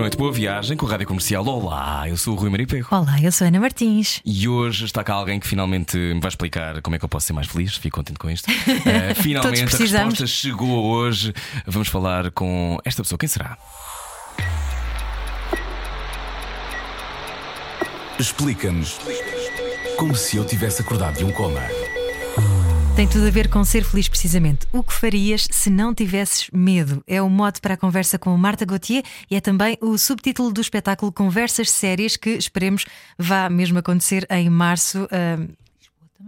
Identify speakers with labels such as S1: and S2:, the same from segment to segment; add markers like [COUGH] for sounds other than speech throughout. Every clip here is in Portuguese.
S1: Boa noite, boa viagem com a Rádio Comercial. Olá, eu sou o Rui Maripego.
S2: Olá, eu sou a Ana Martins.
S1: E hoje está cá alguém que finalmente me vai explicar como é que eu posso ser mais feliz. Fico contente com isto. Uh, [LAUGHS] finalmente a
S2: precisamos.
S1: resposta chegou hoje. Vamos falar com esta pessoa. Quem será?
S3: Explica-nos como se eu tivesse acordado de um coma.
S2: Tem tudo a ver com ser feliz, precisamente. O que farias se não tivesses medo? É o mote para a conversa com Marta Gauthier e é também o subtítulo do espetáculo Conversas Sérias, que esperemos vá mesmo acontecer em março.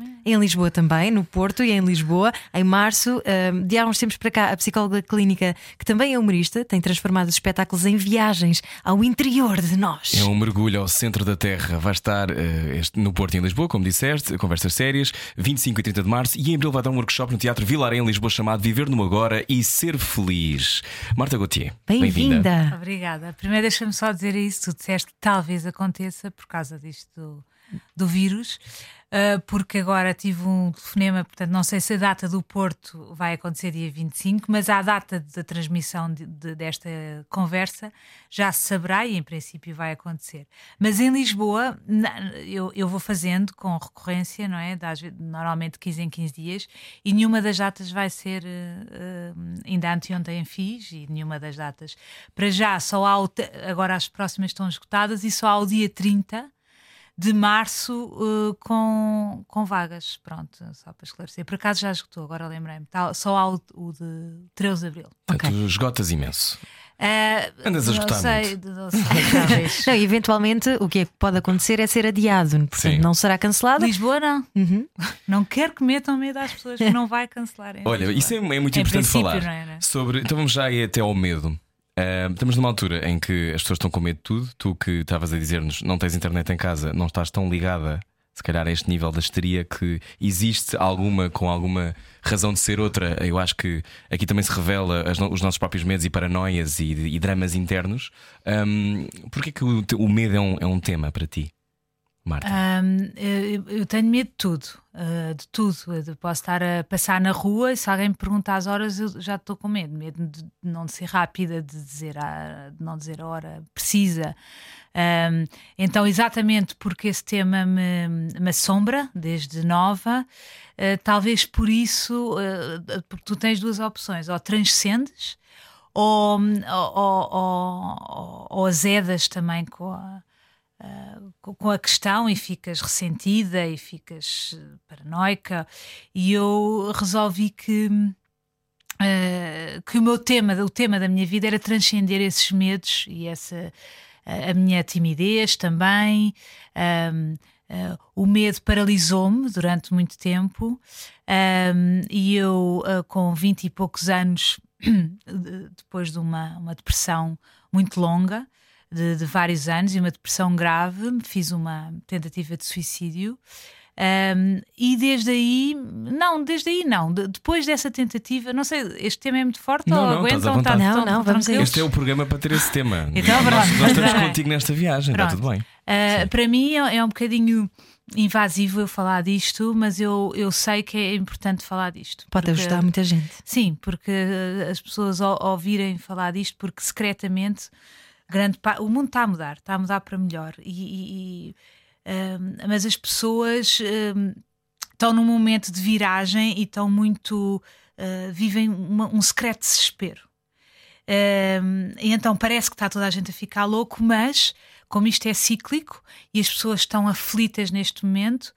S2: Ah, em Lisboa também, no Porto e em Lisboa, em março. ah, de há uns tempos para cá, a psicóloga clínica, que também é humorista, tem transformado os espetáculos em viagens ao interior de nós.
S1: É um mergulho ao centro da Terra. Vai estar eh, este- no Porto e em Lisboa, como disseste, conversas sérias, 25 e 30 de março. E em abril vai dar um workshop no Teatro Vilaré, em Lisboa, chamado Viver no Agora e Ser Feliz. Marta Gauthier,
S2: Bem-vinda!
S4: Obrigada. Primeiro deixa-me só dizer isso. Tu disseste que talvez aconteça por causa disto do, do vírus, ah, porque agora tive um telefonema, portanto, não sei se a data do Porto vai acontecer dia 25, mas a data da transmissão de- de- desta conversa já se saberá e em princípio vai acontecer. Mas em Lisboa, na- eu, eu vou fazendo com recorrência, não é? Das normalmente 15 em 15 dias, e nenhuma das datas vai ser. eh, ainda anteontem fiz, e nenhuma das datas. Para já, só há. agora as próximas estão esgotadas, e só há o dia 30 de março eh, com, com vagas. Pronto, só para esclarecer. Por acaso já esgotou, agora lembrei-me. Tá- só há o, o de 13 de abril.
S1: Portanto, esgotas imenso.
S4: Eh,
S1: Andas a
S4: não
S1: esgotar
S4: sei, não sei, talvez. [LAUGHS]
S2: Não, eventualmente o que é que pode acontecer é ser adiado, portanto
S1: Sim.
S2: não será cancelado.
S4: Lisboa não.
S2: Uhum.
S4: Não quero que metam medo às pessoas que não vai cancelar.
S1: Olha,
S4: Lisboa.
S1: isso é, é muito
S4: Em
S1: importante falar
S4: não é, né?
S1: sobre. Então vamos já ir até ao medo. Ah, estamos numa altura em que as pessoas estão com medo de tudo. Tu que estavas a dizer-nos não tens internet em casa, não estás tão ligada, se calhar, a este nível da histeria que existe alguma com alguma razão de ser outra. Eu acho que aqui também se revela as os nossos próprios medos e paranoias e, e dramas internos. Um, Porquê que o, o medo é um, é um tema para ti, Marta?
S4: Ahm, eu, eu tenho medo de tudo, ah, de tudo. Eu posso estar a passar na rua e se alguém me pergunta as horas, eu já estou com medo. Medo de não ser rápida, de, dizer a, de não dizer a hora precisa. Ahm, então, exatamente porque esse tema me, me assombra desde nova, ah, talvez por isso, ah, porque tu tens duas opções: ou transcendes, ou, ou, ou, ou azedas também com a com- com a questão e ficas ressentida e ficas eh, paranoica. E eu resolvi que eh, que o meu tema, o tema da minha vida era transcender esses medos e essa a minha timidez também. Ahm, ah, o medo paralisou-me durante muito tempo. Ahm, e eu ah, com 20 e poucos anos [CLEARS THROAT] de- depois de uma, uma depressão muito longa de, de vários anos e uma depressão grave, fiz uma tentativa de suicídio. Um, e desde aí, não, desde aí não. De- depois dessa tentativa, não sei, este tema é muito forte
S1: Não,
S4: ou
S1: não,
S4: aguentam?
S1: vontade.
S4: Tá-
S2: Não,
S4: tão
S2: não, vamos a
S4: tranquilos?
S1: Este é o programa para ter esse tema. [LAUGHS]
S4: Então,
S1: nós,
S4: pronto.
S1: nós estamos
S4: bem.
S1: contigo nesta viagem, está
S4: Pronto.
S1: tudo bem.
S4: Uh, para mim é, é um bocadinho invasivo eu falar disto, mas eu, eu sei que é importante falar disto.
S2: Pode
S4: porque-
S2: ajudar muita gente.
S4: Sim, porque as pessoas ouvirem falar disto, porque secretamente grande o mundo está a mudar, está a mudar para melhor. E, e- um, mas as pessoas um, estão num momento de viragem e estão muito. uh, vivem uma- um secreto desespero. Um, e então parece que está toda a gente a ficar louco, mas como isto é cíclico e as pessoas estão aflitas neste momento,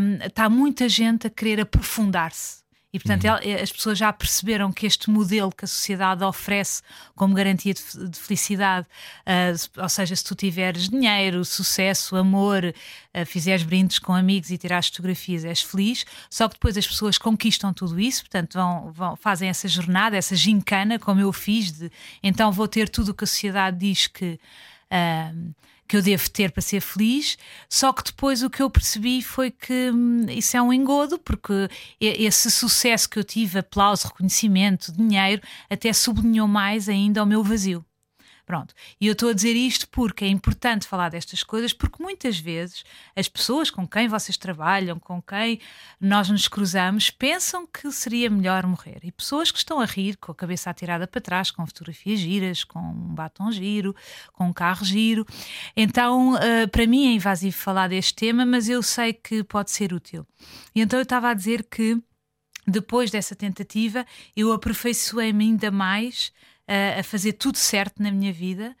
S4: um, está muita gente a querer aprofundar-se. E, portanto, el- as pessoas já perceberam que este modelo que a sociedade oferece como garantia de, de felicidade, se- ou seja, se tu tiveres dinheiro, sucesso, amor, ah, fizeres brindes com amigos e tirares fotografias, és feliz. Só que depois as pessoas conquistam tudo isso, portanto, vão, vão- fazem essa jornada, essa gincana, como eu fiz, de então vou ter tudo o que a sociedade diz que. ah, que eu devo ter para ser feliz. Só que depois o que eu percebi foi que hum, isso é um engodo, porque esse sucesso que eu tive, aplauso, reconhecimento, dinheiro, até sublinhou mais ainda o meu vazio. Pronto. E eu estou a dizer isto porque é importante falar destas coisas, porque muitas vezes as pessoas com quem vocês trabalham, com quem nós nos cruzamos, pensam que seria melhor morrer. E pessoas que estão a rir, com a cabeça atirada para trás, com fotografias giras, com um batom giro, com um carro giro. Então, uh, para mim é invasivo falar deste tema, mas eu sei que pode ser útil. E então eu estava a dizer que depois dessa tentativa, eu aperfeiçoei-me ainda mais a fazer tudo certo na minha vida.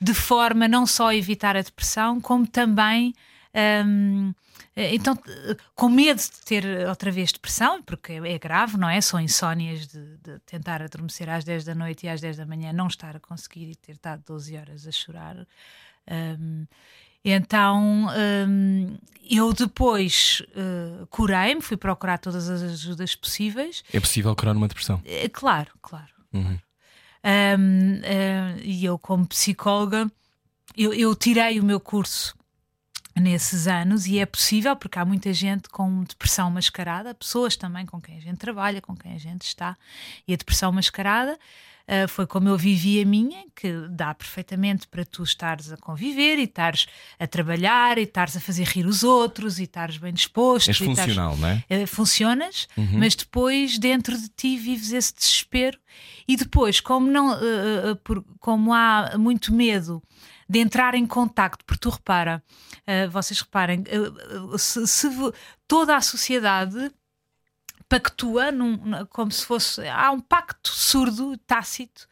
S4: de forma não só a evitar a depressão, como também um, então, com medo de ter outra vez depressão, porque é grave, não é? São insónias de, de, tentar adormecer às 10 da noite e às 10 da manhã não estar a conseguir e ter estado 12 horas a chorar. Um, então um, eu depois uh, curei-me, fui procurar todas as ajudas possíveis.
S1: É possível curar uma depressão?
S4: É, claro, claro. Uhum. Um, uh, e eu, como psicóloga, eu, eu tirei o meu curso nesses anos e é possível porque há muita gente com depressão mascarada, pessoas também com quem a gente trabalha, com quem a gente está, e a depressão mascarada Uh, foi como eu vivi a minha, que dá perfeitamente para tu estares a conviver e estares a trabalhar e estares a fazer rir os outros e estares bem disposto.
S1: És funcional, não é?
S4: Uh, funcionas, uhum. mas depois dentro de ti vives esse desespero e depois, como, não, uh, por, como há muito medo de entrar em contacto, porque tu repara, vocês reparem, se, se toda a sociedade pactua num, como se fosse. Há um pacto surdo, tácito,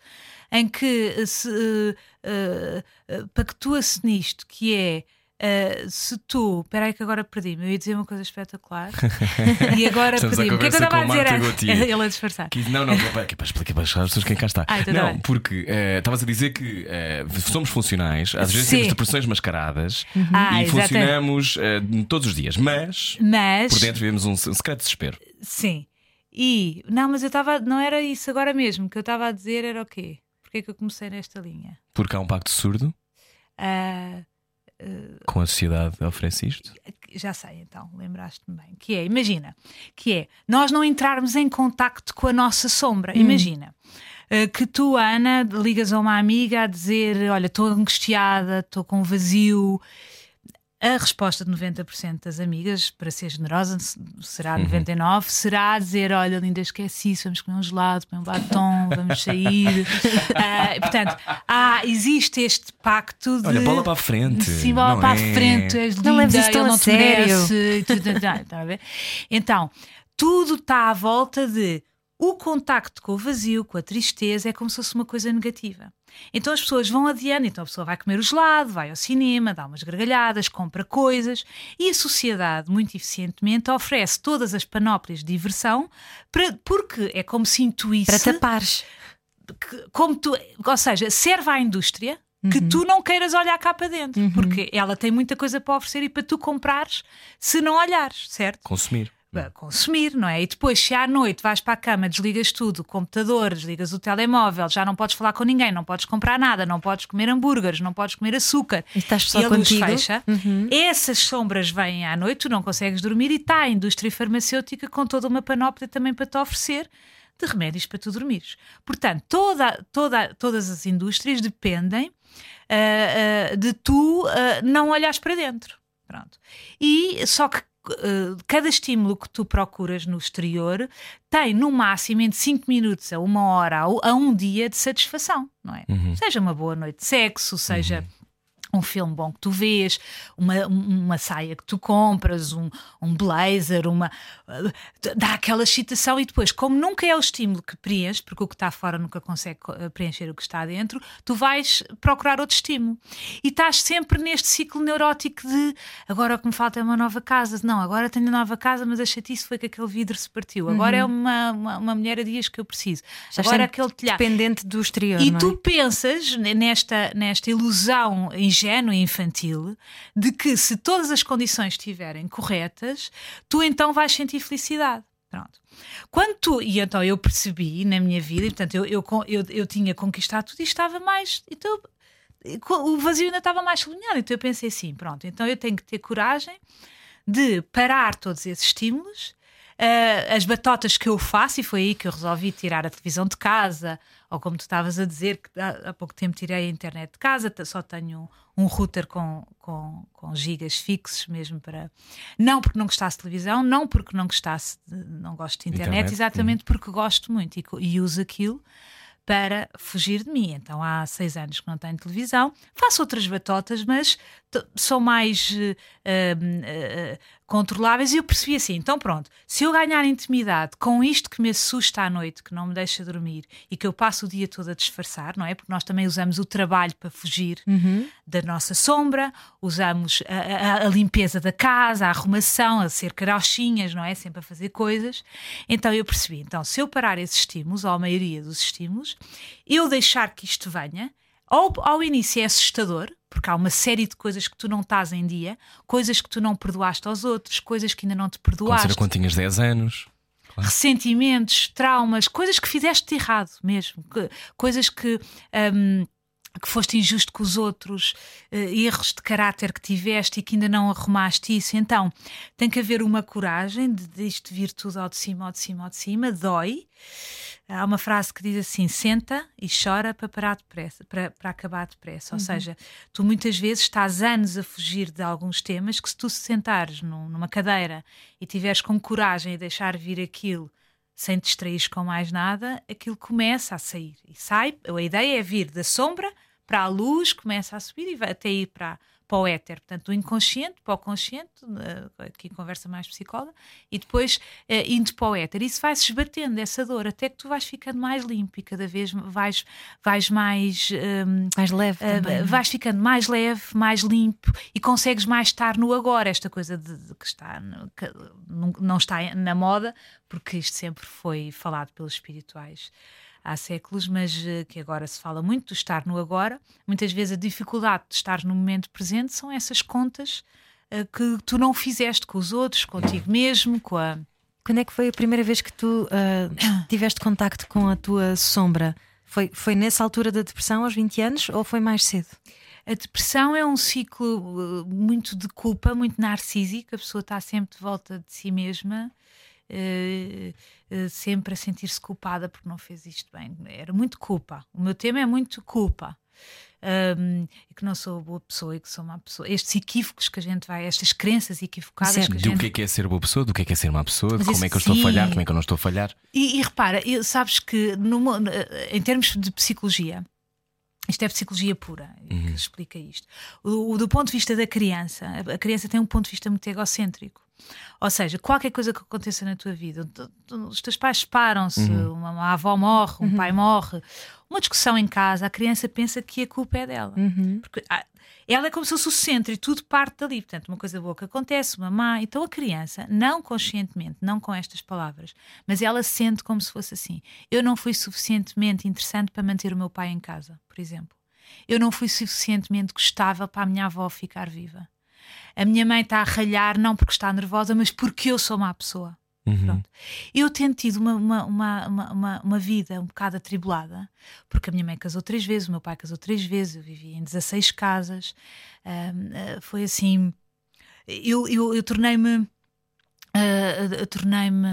S4: em que se uh, uh, pactua-se nisto, que é. Uh, se tu. Espera aí que agora perdi-me. Eu ia dizer uma coisa espetacular [LAUGHS] e agora perdi-me. O que é que eu estava a dizer antes? [LAUGHS] Ele a disfarçar.
S1: Que, não, não, que para explicar para as pessoas quem cá está.
S4: Ah, então
S1: não, porque estavas a dizer que somos funcionais, às vezes Sim. temos depressões mascaradas uhum. ah, e funcionamos todos os dias, mas,
S4: mas,
S1: por dentro vivemos um, um secreto desespero.
S4: Sim. E, não, mas eu estava, não era isso agora mesmo, o que eu estava a dizer era o quê? Porquê é que eu comecei nesta linha?
S1: Porque há um pacto surdo?
S4: Uh, uh,
S1: Com a sociedade oferece isto?
S4: Já sei, então, lembraste-me bem. Que é, imagina, que é nós não entrarmos em contacto com a nossa sombra. Hum. Imagina uh, que tu, Ana, ligas a uma amiga a dizer: Olha, estou angustiada, estou com vazio a resposta de 90% das amigas, para ser generosa, será 99%, uhum. será dizer: Olha, linda, esqueci isso, vamos comer um gelado, comer um batom, vamos sair. uh, [LAUGHS] portanto, ah, existe este pacto de.
S1: Olha, bola para a frente.
S4: Sim, bola para é... a frente, és linda, não leves isto ele não te merece. Tá então, tudo está à volta de o contacto com o vazio, com a tristeza, é como se fosse uma coisa negativa. Então as pessoas vão adiando, então a pessoa vai comer o gelado, vai ao cinema, dá umas gargalhadas, compra coisas e a sociedade, muito eficientemente, oferece todas as panóplias de diversão para, porque é como se intuísse.
S2: Para tapares.
S4: Que, como tu, ou seja, serve à indústria que uhum. tu não queiras olhar cá para dentro, uhum. porque ela tem muita coisa para oferecer e para tu comprares se não olhares, certo?
S1: Consumir
S4: consumir, não é? E depois, se à noite vais para a cama, desligas tudo, o computador, desligas o telemóvel, já não podes falar com ninguém, não podes comprar nada, não podes comer hambúrgueres, não podes comer açúcar
S2: e, estás só
S4: e a
S2: luz
S4: contigo. fecha, uhum. essas sombras vêm à noite, tu não consegues dormir e está a indústria farmacêutica com toda uma panóplia também para te oferecer de remédios para tu dormires. Portanto, toda, toda, todas as indústrias dependem uh, uh, de tu uh, não olhares para dentro. Pronto. E só que cada estímulo que tu procuras no exterior tem no máximo entre 5 minutos a uma hora a um dia de satisfação, não é? Uhum. Seja uma boa noite de sexo, seja. Uhum um filme bom que tu vês, uma, uma saia que tu compras, um, um blazer, uma. Dá aquela excitação e depois, como nunca é o estímulo que preenche, porque o que está fora nunca consegue uh, preencher o que está dentro, tu vais procurar outro estímulo. E estás sempre neste ciclo neurótico de agora o que me falta é uma nova casa. Não, agora tenho uma nova casa, mas a chatice foi que aquele vidro se partiu. Agora é uhum. é uma, uma, uma, mulher a dias que eu preciso. Já agora é aquele telhado.
S2: Dependente do exterior.
S4: E
S2: é?
S4: tu pensas nesta, nesta ilusão ingênua ingênua e infantil de que se todas as condições estiverem corretas, tu então vais sentir felicidade. Pronto. Quando tu, e então eu percebi na minha vida, e portanto eu, eu, eu, eu tinha conquistado tudo e estava mais. Então o vazio ainda estava mais sublinhado. Então eu pensei assim: pronto, então eu tenho que ter coragem de parar todos esses estímulos. Uh, as batotas que eu faço, e foi aí que eu resolvi tirar a televisão de casa, ou como tu estavas a dizer, que há, pouco tempo tirei a internet de casa, só tenho um, router com, com, com, gigas fixos mesmo para. Não porque não gostasse de televisão, não porque não gostasse, de, não gosto de internet, internet exatamente hum. porque gosto muito e, e uso aquilo para fugir de mim. Então há seis anos que não tenho televisão, faço outras batotas, mas são mais uh, uh, controláveis. E eu percebi assim: então pronto, se eu ganhar intimidade com isto que me assusta à noite, que não me deixa dormir e que eu passo o dia todo a disfarçar, não é? Porque nós também usamos o trabalho para fugir uhum. da nossa sombra, usamos a, a, a, limpeza da casa, a arrumação, a ser carochinhas, não é? Sempre a fazer coisas. Então eu percebi: então se eu parar esses estímulos, ou a maioria dos estímulos, eu deixar que isto venha ao, ao início é assustador, porque há uma série de coisas que tu não estás em dia, coisas que tu não perdoaste aos outros, coisas que ainda não te perdoaste.
S1: Como quando tinhas 10 anos.
S4: Claro. Ressentimentos, traumas, coisas que fizeste de errado mesmo, coisas que. Um, que foste injusto com os outros, uh, erros de caráter que tiveste e que ainda não arrumaste isso. Então, tem que haver uma coragem de, de isto vir tudo ao de cima, ao de cima, ao de cima, dói. Há uma frase que diz assim: senta e chora para parar depressa, para, para acabar depressa. Ou uhum. seja, tu muitas vezes estás anos a fugir de alguns temas que, se tu se sentares num, numa cadeira e tiveres com coragem e deixar vir aquilo sem te distrair com mais nada, aquilo começa a sair. E sai, a ideia é vir da sombra para a luz, começa a subir e vai até ir para, para o éter, portanto, do inconsciente para o consciente, aqui conversa mais psicóloga, e depois uh, indo para o éter. Isso vai-se esbatendo, essa dor, até que tu vais ficando mais limpo e cada vez vais, vais mais. Um,
S2: ehm, mais leve. Uh, também, é?
S4: vais ficando mais leve, mais limpo e consegues mais estar no agora. Esta coisa de, de que está. Que não está na moda, porque isto sempre foi falado pelos espirituais há séculos, mas eh, que agora se fala muito do estar no agora. Muitas vezes a dificuldade de estar no momento presente são essas contas uh, que tu não fizeste com os outros, contigo mesmo, com a.
S2: Quando é que foi a primeira vez que tu uh, [COUGHS] tiveste contacto com a tua sombra? Foi, foi nessa altura da depressão, aos 20 anos, ou foi mais cedo?
S4: A depressão é um ciclo muito de culpa, muito narcísico, a pessoa está sempre de volta de si mesma uh, uh, sempre a sentir-se culpada porque não fez isto bem. Era muito culpa. O meu tema é muito culpa. Um, e que não sou boa pessoa e que sou uma pessoa. Estes equívocos que a gente vai, estas crenças equivocadas.
S1: Certo. Que a gente... Do que é que é ser boa pessoa, do que é que é ser uma pessoa, Mas como é que eu estou a falhar, como é que eu não estou a falhar.
S4: E, e repara, sabes que no, em termos de psicologia, isto é psicologia pura uhum. que explica isto. O, o, do ponto de vista da criança, a criança tem um ponto de vista muito egocêntrico. Ou seja, qualquer coisa que aconteça na tua vida, os teus pais separam-se, uhum. uma, uma, avó morre, um uhum. pai morre, uma discussão em casa, a criança pensa que a culpa é dela. Uhum. Porque ah, ela é como se fosse o centro e tudo parte dali. Portanto, uma coisa boa que acontece, uma má. Então a criança, não conscientemente, não com estas palavras, mas ela sente como se fosse assim: eu não fui suficientemente interessante para manter o meu pai em casa, por exemplo. Eu não fui suficientemente gostável para a minha avó ficar viva a minha mãe está a ralhar não porque está nervosa, mas porque eu sou má pessoa. Uhum. Eu tenho tido uma, uma, uma, uma, vida um bocado atribulada, porque a minha mãe casou três vezes, o meu pai casou três vezes, eu vivi em 16 casas. Uh, foi assim. Eu, eu, eu tornei-me Uh, tornei-me,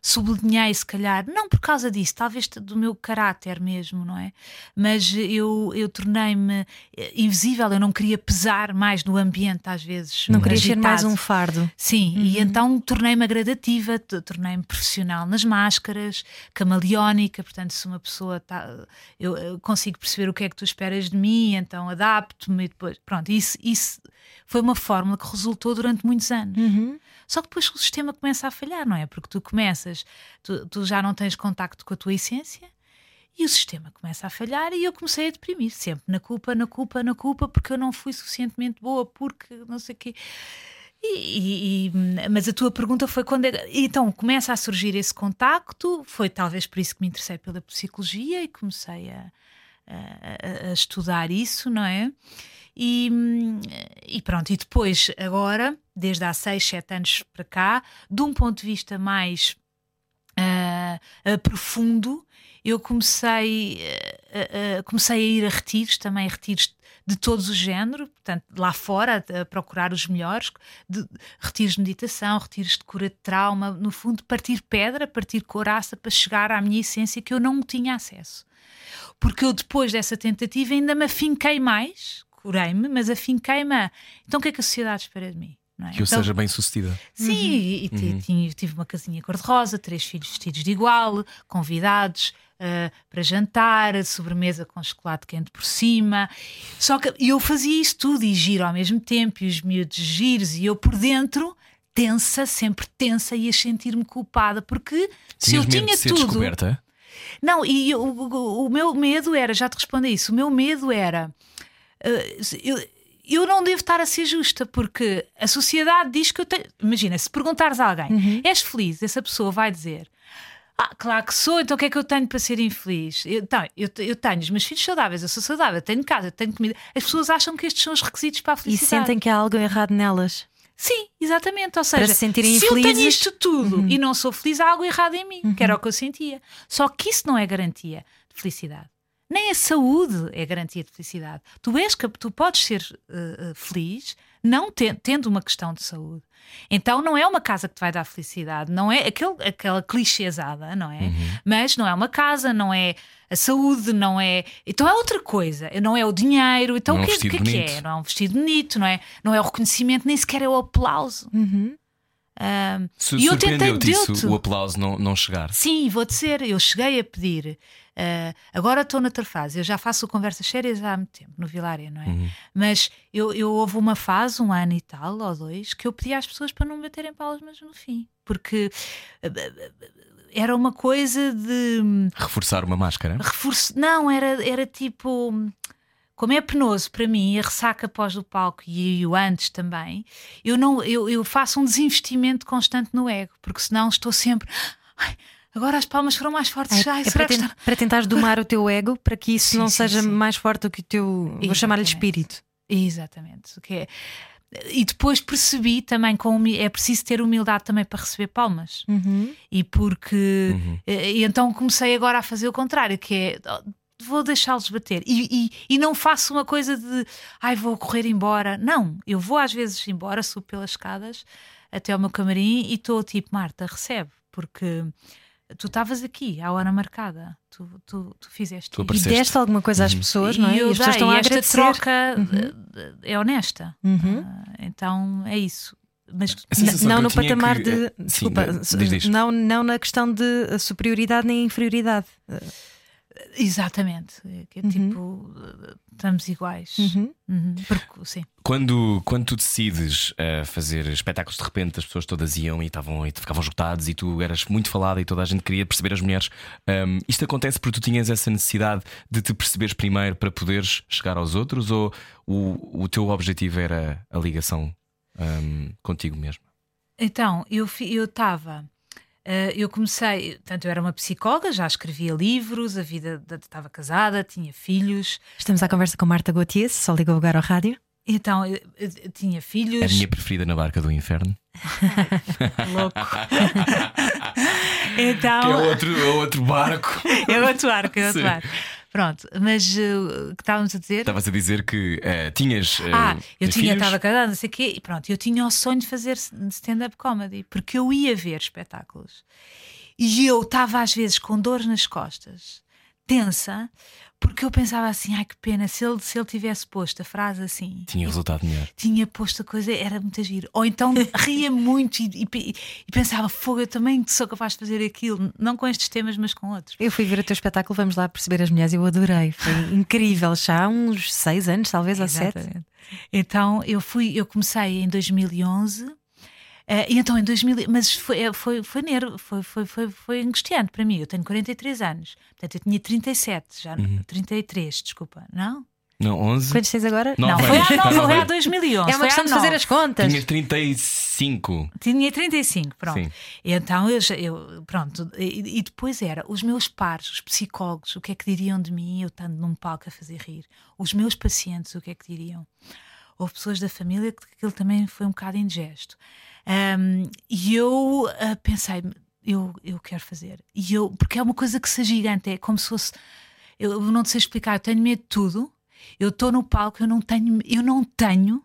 S4: sublinhei se calhar, não por causa disso, talvez do meu caráter mesmo, não é? Mas eu, eu tornei-me eh, invisível, eu não queria pesar mais no ambiente, às vezes.
S2: Não queria ser mais um fardo.
S4: Sim, uhum. e então tornei-me agradativa, tornei-me profissional nas máscaras, camaleónica, portanto, se uma pessoa está. Eu, eu, consigo perceber o que é que tu esperas de mim, então adapto-me e depois. Pronto, isso, isso foi uma fórmula que resultou durante muitos anos. Uhum. Só que depois o sistema começa a falhar, não é? Porque tu começas, tu, tu já não tens contacto com a tua essência e o sistema começa a falhar e eu comecei a deprimir, sempre na culpa, na culpa, na culpa, porque eu não fui suficientemente boa, porque não sei o quê. E, e, mas a tua pergunta foi quando é, então começa a surgir esse contacto foi talvez por isso que me interessei pela psicologia e comecei a, a, a estudar isso não é e, e, pronto, e depois, agora, desde há 6, 7 anos para cá, de um ponto de vista mais. Uh, uh, profundo, eu comecei, uh, comecei a ir a retiros, também retiros de todos os géneros, portanto, lá fora, a procurar os melhores, de, retiros de meditação, retiros de cura de trauma, no fundo, partir pedra, partir coraça para chegar à minha essência que eu não tinha acesso. Porque eu, depois dessa tentativa, ainda me afinquei mais, curei-me, mas afinquei-me. Então, o que é que a sociedade espera de mim?
S1: É? Que eu então, seja bem sucedida.
S4: Sim, uhum. e, e uhum. tive uma casinha cor-de-rosa, três filhos vestidos de igual, convidados uh, para jantar, sobremesa com chocolate quente por cima. Só que eu fazia isso tudo e giro ao mesmo tempo, e os miúdos giros, e eu por dentro tensa, sempre tensa, ia sentir-me culpada, porque Tinhas se eu tinha de tudo.
S1: Descoberta?
S4: Não, e eu, o, o, meu medo era, já te respondi isso, o meu medo era. Uh, eu, eu não devo estar a ser justa, porque a sociedade diz que eu tenho. Imagina, se perguntares a alguém, uhum. és feliz? Essa pessoa vai dizer. Ah, claro que sou, então o que é que eu tenho para ser infeliz? Eu, então, eu, eu tenho os meus filhos saudáveis, eu sou saudável, eu tenho casa, eu tenho comida. As pessoas acham que estes são os requisitos para a felicidade.
S2: E sentem que há algo errado nelas.
S4: Sim, exatamente. Ou seja,
S2: se,
S4: se eu tenho isto tudo uhum. e não sou feliz, há algo errado em mim, uhum. que era o que eu sentia. Só que isso não é garantia de felicidade. Nem a saúde é garantia de felicidade. Tu, és, tu podes ser uh, feliz não te, tendo uma questão de saúde. Então não é uma casa que te vai dar felicidade, não é aquele, aquela clichêsada, não é? Uhum. Mas não é uma casa, não é a saúde, não é. Então é outra coisa, não é o dinheiro. Então
S1: não
S4: o que,
S1: é, um
S4: que, que é? Não é um vestido bonito, não é? Não é o reconhecimento, nem sequer é o aplauso.
S2: Uhum.
S4: Um, e eu tentei
S1: isso, o aplauso não, não chegar.
S4: Sim, vou dizer, eu cheguei a pedir. Uh, agora estou noutra fase, eu já faço conversas sérias há muito tempo no Vilária, não é? Uhum. Mas eu, eu houve uma fase, um ano e tal, ou dois, que eu pedi às pessoas para não me baterem palmas no fim, porque uh, era uma coisa de
S1: reforçar uma máscara.
S4: Reforço, não, era, era tipo como é penoso para mim a ressaca após o palco e o antes também, eu não eu, eu faço um desinvestimento constante no ego, porque senão estou sempre. Ai, agora as palmas foram mais fortes.
S2: É, Ai, é para, ten está... para tentar [LAUGHS] domar o teu ego para que isso sim, não sim, seja sim. mais forte do que o teu. Exatamente. Vou chamar-lhe espírito.
S4: Exatamente. O que é. E depois percebi também com é preciso ter humildade também para receber palmas.
S2: Uhum.
S4: E porque uhum. e então comecei agora a fazer o contrário, que é vou deixá-los bater. E, e, e, não faço uma coisa de ai, vou correr embora. Não, eu vou às vezes embora, subo pelas escadas até ao meu camarim e estou tipo, Marta, recebe, porque tu estavas aqui à hora marcada, tu, tu, tu fizeste
S2: tu e deste alguma coisa às uhum. pessoas, não é?
S4: E, eu
S2: e as pessoas estão
S4: a
S2: esta
S4: agradecer. troca uhum. é honesta.
S2: Uhum. Uh,
S4: então é isso. Mas
S2: não no patamar que... de. Desculpa, Sim, diz, diz. Não, não na questão de superioridade nem inferioridade.
S4: Exatamente, é que é uhum. tipo, estamos iguais.
S2: Uhum.
S4: Uhum. Porque, sim.
S1: Quando, quando tu decides uh, fazer espetáculos, de repente as pessoas todas iam e, estavam, e ficavam esgotados e tu eras muito falada e toda a gente queria perceber as mulheres. Um, isto acontece porque tu tinhas essa necessidade de te perceberes primeiro para poderes chegar aos outros ou o, o teu objetivo era a ligação um, contigo mesmo?
S4: Então, eu estava eu comecei, portanto, eu era uma psicóloga, já escrevia livros, a vida estava casada, tinha filhos.
S2: Estamos à conversa com Marta Gauthier, só ligou o lugar ao rádio.
S4: Então, eu, eu, eu tinha filhos.
S1: A minha preferida na barca do inferno. [LAUGHS]
S4: Louco. [LAUGHS] então. Que
S1: é outro, é outro barco. [LAUGHS]
S4: é outro barco, é outro Sim. barco. Pronto, mas uh, o que estávamos a dizer?
S1: Estavas a dizer que uh, tinhas. Uh,
S4: ah, eu tinha, estava casada, não sei o quê, e pronto, eu tinha o sonho de fazer stand-up comedy, porque eu ia ver espetáculos. E eu estava às vezes com dores nas costas, tensa, porque eu pensava assim, ai que pena, se ele, se ele tivesse posto a frase assim.
S1: Tinha resultado melhor.
S4: Tinha posto a coisa, era muito giro. Ou então ria muito e, e, e, pensava, fogo, eu também sou capaz de fazer aquilo, não com estes temas, mas com outros.
S2: Eu fui ver o teu espetáculo, vamos lá perceber as mulheres, eu adorei. Foi incrível, já há uns seis anos, talvez, ou sete.
S4: Então eu fui, eu comecei em 2011 Uh, e então em 2000, mas foi, eh, foi, foi, nervo, foi, foi, foi, foi angustiante para mim. Eu tenho 43 anos, portanto eu tinha 37, já uhum. 33, desculpa, não?
S1: Não, 11.
S2: Quantos tens agora?
S4: Não, foi, há, não, foi há 2011.
S2: É uma questão de fazer as contas.
S1: Tinha 35.
S4: Tinha 35, pronto. Sim. Então eu, eu pronto. E, e, depois era os meus pares, os psicólogos, o que é que diriam de mim, eu estando num palco a fazer rir. Os meus pacientes, o que é que diriam. Houve pessoas da família que aquilo também foi um bocado indigesto. Um, e eu uh, pensei, eu, eu quero fazer. E eu, porque é uma coisa que se gigante, é como se fosse. Eu não sei explicar, eu tenho medo de tudo. Eu estou no palco, eu não tenho, eu não tenho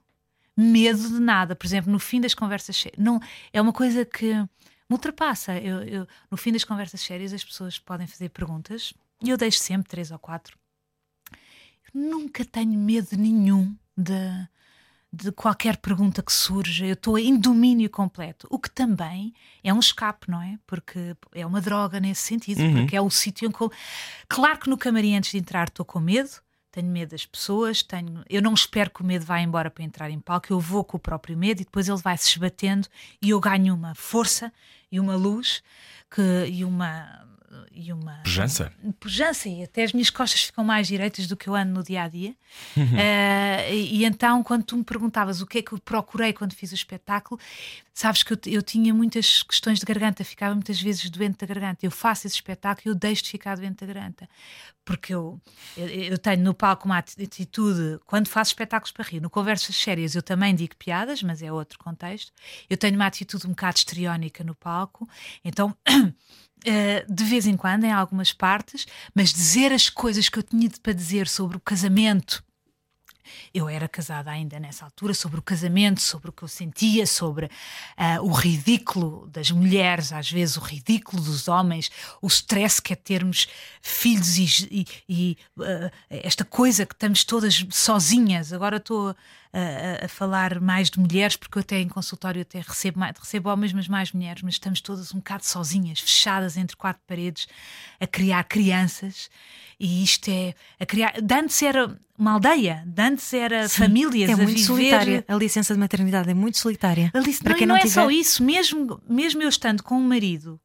S4: medo de nada. Por exemplo, no fim das conversas não é uma coisa que me ultrapassa. Eu, eu, no fim das conversas sérias, as pessoas podem fazer perguntas e eu deixo sempre três ou quatro. Eu nunca tenho medo nenhum de, de qualquer pergunta que surja. Eu estou em domínio completo, o que também é um escape, não é? Porque é uma droga nesse sentido, uhum. porque é o sítio em que. Claro que no camarim antes de entrar estou com medo tenho medo das pessoas, tenho, eu não espero que o medo vá embora para entrar em palco, eu vou com o próprio medo e depois ele vai se esbatendo e eu ganho uma força e uma luz que, e uma e uma
S1: pujança.
S4: pujança e até as minhas costas ficam mais direitas do que eu ando no dia a dia. uh, e, e, então, quando tu me perguntavas o que é que eu procurei quando fiz o espetáculo, sabes que eu, eu, tinha muitas questões de garganta, ficava muitas vezes doente da garganta. Eu faço esse espetáculo e eu deixo de ficar doente da garganta. Porque eu, eu, eu tenho no palco uma atitude, quando faço espetáculos para rir, no Conversas Sérias eu também digo piadas, mas é outro contexto. Eu tenho uma atitude um bocado histriónica no palco, então Uh, de vez em quando, em algumas partes, mas dizer as coisas que eu tinha para dizer sobre o casamento. Eu era casada ainda nessa altura, sobre o casamento, sobre o que eu sentia, sobre uh, o ridículo das mulheres, às vezes o ridículo dos homens, o stress que é termos filhos e, e, e uh, esta coisa que estamos todas sozinhas. Agora estou a, a, falar mais de mulheres, porque eu até em consultório até recebo, mais, recebo homens, mas mais mulheres, mas estamos todas um bocado sozinhas, fechadas entre quatro paredes, a criar crianças. E isto é a criar. Dantes era uma aldeia, Dantes era Sim, famílias
S2: é muito
S4: viver...
S2: solitária. A licença de maternidade é muito solitária.
S4: Lic... Para não, quem não, não é tiver... só isso, mesmo, mesmo eu estando com um marido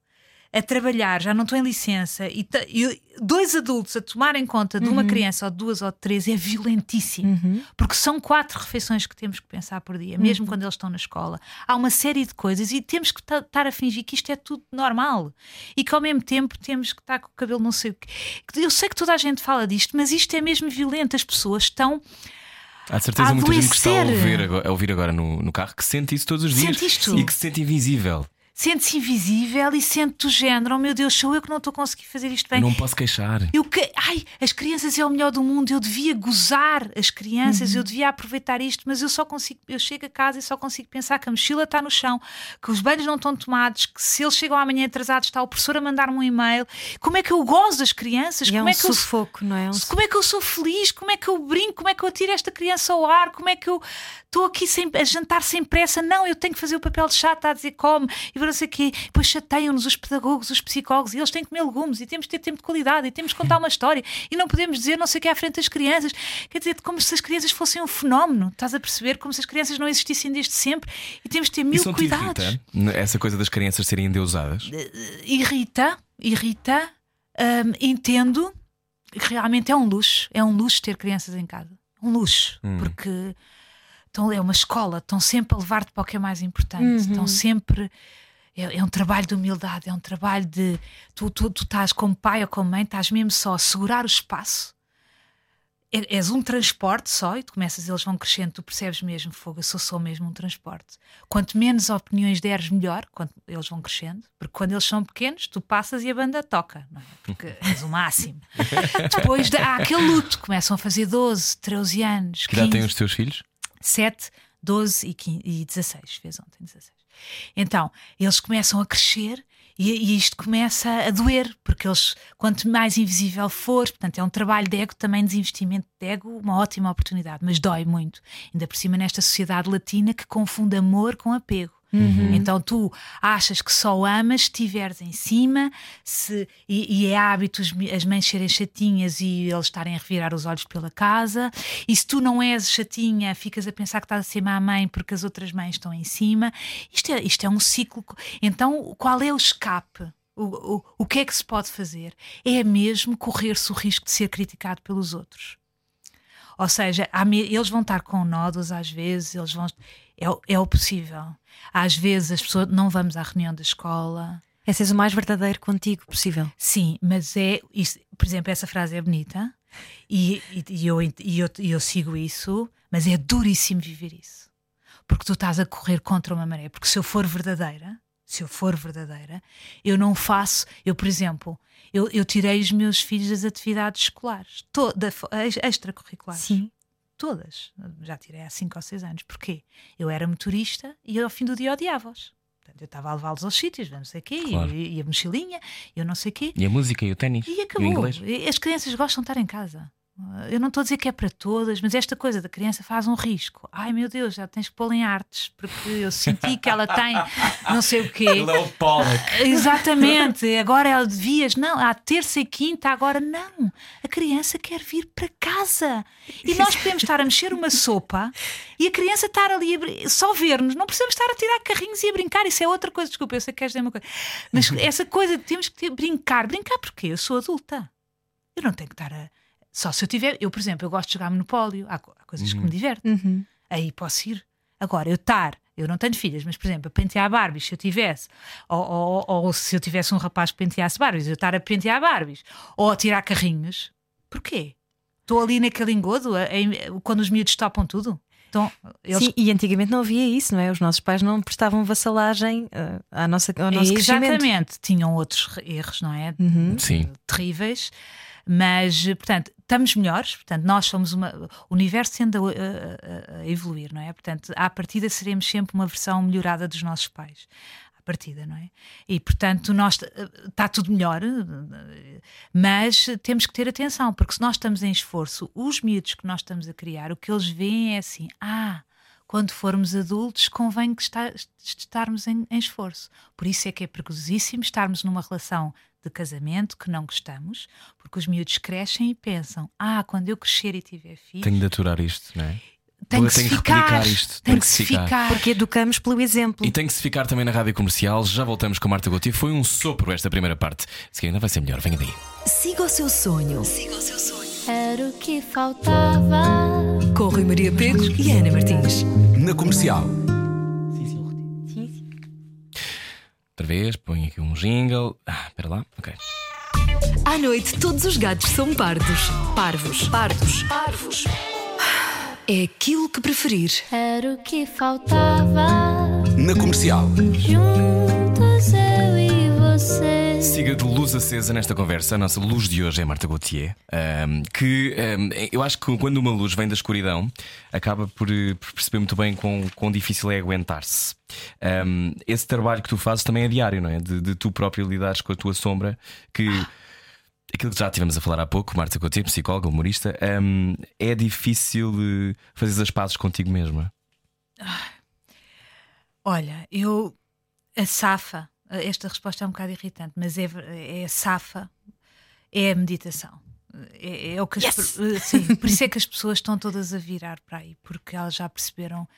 S4: a trabalhar, já não estou em licença, e, e dois adultos a tomarem conta de uma uhum. criança ou de duas ou de três é violentíssimo. Uhum. Porque são quatro refeições que temos que pensar por dia, mesmo uhum. quando eles estão na escola. Há uma série de coisas e temos que estar a fingir que isto é tudo normal e que ao mesmo tempo temos que estar com o cabelo não sei o quê. Eu sei que toda a gente fala disto, mas isto é mesmo violento. As pessoas estão.
S1: Há de certeza muita gente que está a ouvir agora, a ouvir agora no, no, carro que sente isso todos os dias e que se sente invisível
S4: sente-se invisível e sente do género: oh meu Deus, sou eu que não estou a conseguir fazer isto bem.
S1: Eu não posso queixar.
S4: Eu que... Ai, as crianças é o melhor do mundo, eu devia gozar as crianças, uhum. eu devia aproveitar isto, mas eu só consigo, eu chego a casa e só consigo pensar que a mochila está no chão, que os banhos não estão tomados, que se eles chegam amanhã atrasados está o professor a mandar-me um e-mail. Como é que eu gozo das crianças?
S2: E
S4: como
S2: é,
S4: um
S2: é que sufoco,
S4: eu...
S2: não é? Um...
S4: Como é que eu sou feliz? Como é que eu brinco? Como é que eu tiro esta criança ao ar? Como é que eu estou aqui sem, a jantar sem pressa? Não, eu tenho que fazer o papel de chá, está a dizer come, e não sei o quê. Depois chateiam-nos os pedagogos, os psicólogos, e eles têm que comer legumes, e temos que ter tempo de qualidade, e temos que contar uma história, e não podemos dizer não sei o que à frente das crianças. Quer dizer, como se as crianças fossem um fenómeno, estás a perceber? Como se as crianças não existissem desde sempre, e temos que ter mil Isso cuidados.
S1: Irrita, essa coisa das crianças serem endeusadas?
S4: Irrita, irrita, hum, entendo que realmente é um luxo, é um luxo ter crianças em casa. Um luxo, hum. porque então, é uma escola, estão sempre a levar-te para o que é mais importante, uhum. estão sempre é, é, um trabalho de humildade, é um trabalho de. Tu, tu, tu estás como pai ou como mãe, estás mesmo só a segurar o espaço. É, és um transporte só e tu começas, eles vão crescendo, tu percebes mesmo, fogo, eu sou só mesmo um transporte. Quanto menos opiniões deres, melhor, quando eles vão crescendo, porque quando eles são pequenos, tu passas e a banda toca, não é? Porque [LAUGHS] és o máximo. Depois há aquele luto, começam a fazer 12, 13 anos.
S1: Que idade têm os teus filhos?
S4: 7, 12 e, 15, e 16, fez ontem 16. Então, eles começam a crescer e, e, isto começa a doer, porque eles, quanto mais invisível for, portanto, é um trabalho de ego, também desinvestimento de ego, uma ótima oportunidade, mas dói muito. Ainda por cima, nesta sociedade latina que confunde amor com apego. Uhum. Então tu achas que só amas se estiveres em cima se, e, e, é hábito as mães serem chatinhas e eles estarem a revirar os olhos pela casa. E se tu não és chatinha, ficas a pensar que estás a ser má mãe porque as outras mães estão em cima. Isto é, isto é um ciclo. Então, qual é o escape? O, o, o que é que se pode fazer? É mesmo correr-se o risco de ser criticado pelos outros. Ou seja, eles vão estar com nódulos às vezes, eles vão. É, é o possível. Às vezes as pessoas não vamos à reunião da escola.
S2: É seres o mais verdadeiro contigo possível.
S4: Sim, mas é. Isso, por exemplo, essa frase é bonita e, e, e eu, e eu, eu sigo isso, mas é duríssimo viver isso. Porque tu estás a correr contra uma maré. Porque se eu for verdadeira, se eu for verdadeira, eu não faço. Eu, por exemplo, eu, eu tirei os meus filhos das atividades escolares, toda, extracurriculares.
S2: Sim.
S4: Todas. Já tirei há 5 ou 6 anos. Porquê? Eu era motorista e ao fim do dia odiava-os. Eu estava a levá-los aos sítios, não sei o quê,
S1: Claro.
S4: e, e a mochilinha, eu não sei o quê.
S1: E a música e o ténis.
S4: E
S1: o
S4: acabou.
S1: inglês.
S4: E As crianças gostam de estar em casa. Eu não estou a dizer que é para todas, mas esta coisa da criança faz um risco. Ai meu Deus, já tens que pô-la em artes, porque eu senti que ela tem não sei o quê.
S1: Léo Pollock.
S4: Exatamente, agora ela devias, não, à terça e quinta, agora não. A criança quer vir para casa. E nós podemos estar a mexer uma sopa e a criança estar ali a só ver-nos. Não precisamos estar a tirar carrinhos e a brincar. Isso é outra coisa, desculpa, eu sei que queres dizer uma coisa. Mas essa coisa de temos que brincar. Brincar porque eu sou adulta. Eu não tenho que estar a. Só se eu tiver. Eu, por exemplo, eu gosto de jogar Monopólio. Há, há coisas que me divertem
S2: Uhum.
S4: aí posso ir. Agora, eu estar, eu não tenho filhas, mas por exemplo, a pentear Barbies, se eu tivesse, ou, ou- ou se eu tivesse um rapaz que penteasse Barbies, eu estar a pentear Barbies, ou a tirar carrinhos, porquê? Estou ali naquele engodo, a- quando os miúdos topam tudo. Então, eles
S2: Sim, e antigamente não havia isso, não é? Os nossos pais não prestavam vassalagem eh, à nossa, ao nosso crescimento.
S4: Exatamente, tinham outros erros, não é?
S1: Sim.
S4: Terríveis, mas, portanto, estamos melhores, portanto, nós somos uma. O universo tende a, a- a- evoluir, não é? Portanto, à partida seremos sempre uma versão melhorada dos nossos pais. Partida, não é? E, portanto, nós está tudo melhor, eh, mas temos que ter atenção, porque se nós estamos em esforço, os miúdos que nós estamos a criar, o que eles veem é assim: ah, quando formos adultos, convém que está- estarmos em, em esforço. Por isso é que é perigosíssimo estarmos numa relação de casamento que não gostamos, porque os miúdos crescem e pensam: ah, quando eu crescer e tiver filhos,
S1: Tenho de aturar isto, não é?
S4: tenho
S1: eu
S4: que
S1: que
S4: ficar,
S1: replicar isto,
S4: tem que se ficar.
S2: Porque educamos pelo exemplo.
S1: E tem que se ficar também na rádio comercial. Já voltamos com a Marta Gautier. Foi um sopro esta primeira parte. Se ainda vai ser melhor, venha daí.
S5: Siga o seu sonho.
S6: Era o que faltava.
S5: Com Rui Maria Pego e Ana Martins.
S3: Na comercial.
S1: Outra vez, põe aqui um jingle. Ah, espera lá. Ok.
S5: À noite, todos os gatos são pardos. Parvos. Pardos. Parvos. É aquilo que preferir.
S6: Era o que faltava.
S3: Na comercial.
S6: Juntos eu e você.
S1: Siga de luz acesa nesta conversa. A nossa luz de hoje é Marta Gauthier. ahm, que ahm, eu acho que quando uma luz vem da escuridão, acaba por, eh, por perceber muito bem quão, quão difícil é aguentar-se. Ahm, esse trabalho que tu fazes também é diário, não é? De, de tu próprio lidares com a tua sombra, que. Aquilo que já estivemos a falar há pouco, Marta Gauthier, psicóloga, humorista, é difícil de fazer as pazes contigo mesma.
S4: Olha, eu. A safa, esta resposta é um bocado irritante, mas é, é a safa, é a meditação. É, é o que as pe- sim, por isso é que as pessoas estão todas a virar para aí, porque elas já perceberam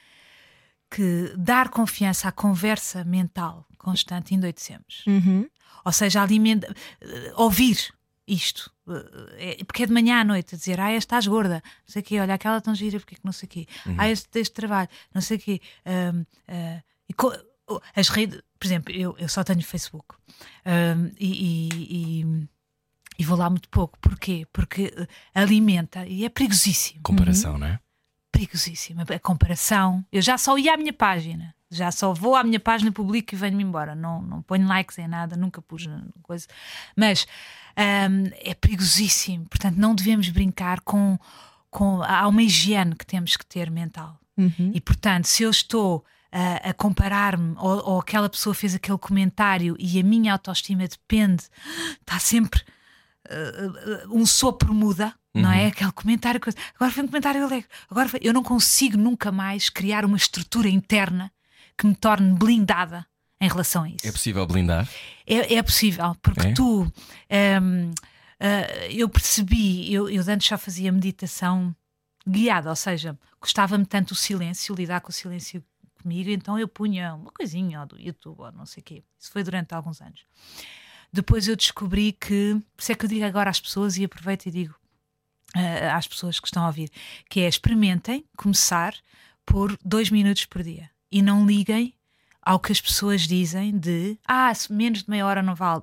S4: que dar confiança à conversa mental constante endoidecemos.
S2: Uhum.
S4: Ou seja, alimenta, eh, ouvir isto. Eh, é- porque é de manhã à noite a dizer, ah, estás gorda, não sei o quê, olha, aquela tão gira, porque é que não sei o quê, ah, este, este trabalho, não sei o quê. Ahm, ah, e as redes, por exemplo, eu, eu só tenho Facebook Ahm, e, e- e- vou lá muito pouco. Porquê? Porque eh, alimenta e é perigosíssimo
S1: Comparação, não é?
S4: perigosíssima. A comparação. Eu já só ia à minha página. Já só vou à minha página, publico e venho-me embora. Não, não ponho likes em nada, nunca pus coisa. Mas hum, é perigosíssimo. Portanto, não devemos brincar com, com. Há uma higiene que temos que ter mental. E portanto, se eu estou a, a comparar-me, ou, ou aquela pessoa fez aquele comentário e a minha autoestima depende, está sempre uh, uh, um sopro muda, não é? Aquele comentário. Agora foi um comentário alegre. Agora foi- eu não consigo nunca mais criar uma estrutura interna que me torne blindada em relação a isso.
S1: É possível blindar?
S4: É, é possível, porque
S1: É?
S4: tu. hum, ah, eu percebi, eu, eu antes já fazia meditação guiada, ou seja, gostava-me tanto o silêncio, lidar com o silêncio comigo, então eu punha uma coisinha do YouTube ou não sei o quê. Isso foi durante alguns anos. Depois eu descobri que, por isso é que eu digo agora às pessoas e aproveito e digo ah, às pessoas que estão a ouvir, que é experimentem começar por dois minutos por dia e não liguem ao que as pessoas dizem de ah, menos de meia hora não vale.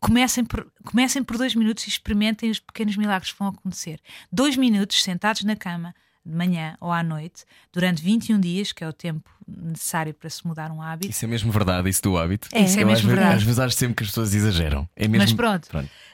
S4: Comecem por, comecem por dois minutos e experimentem os pequenos milagres que vão acontecer. Dois minutos sentados na cama, de manhã ou à noite, durante 21 dias, que é o tempo necessário para se mudar um hábito.
S1: Isso é mesmo verdade, isso do hábito.
S4: É, isso é mesmo
S1: às vezes-
S4: verdade.
S1: Às vezes acho sempre que as pessoas exageram. É mesmo...
S4: Mas pronto.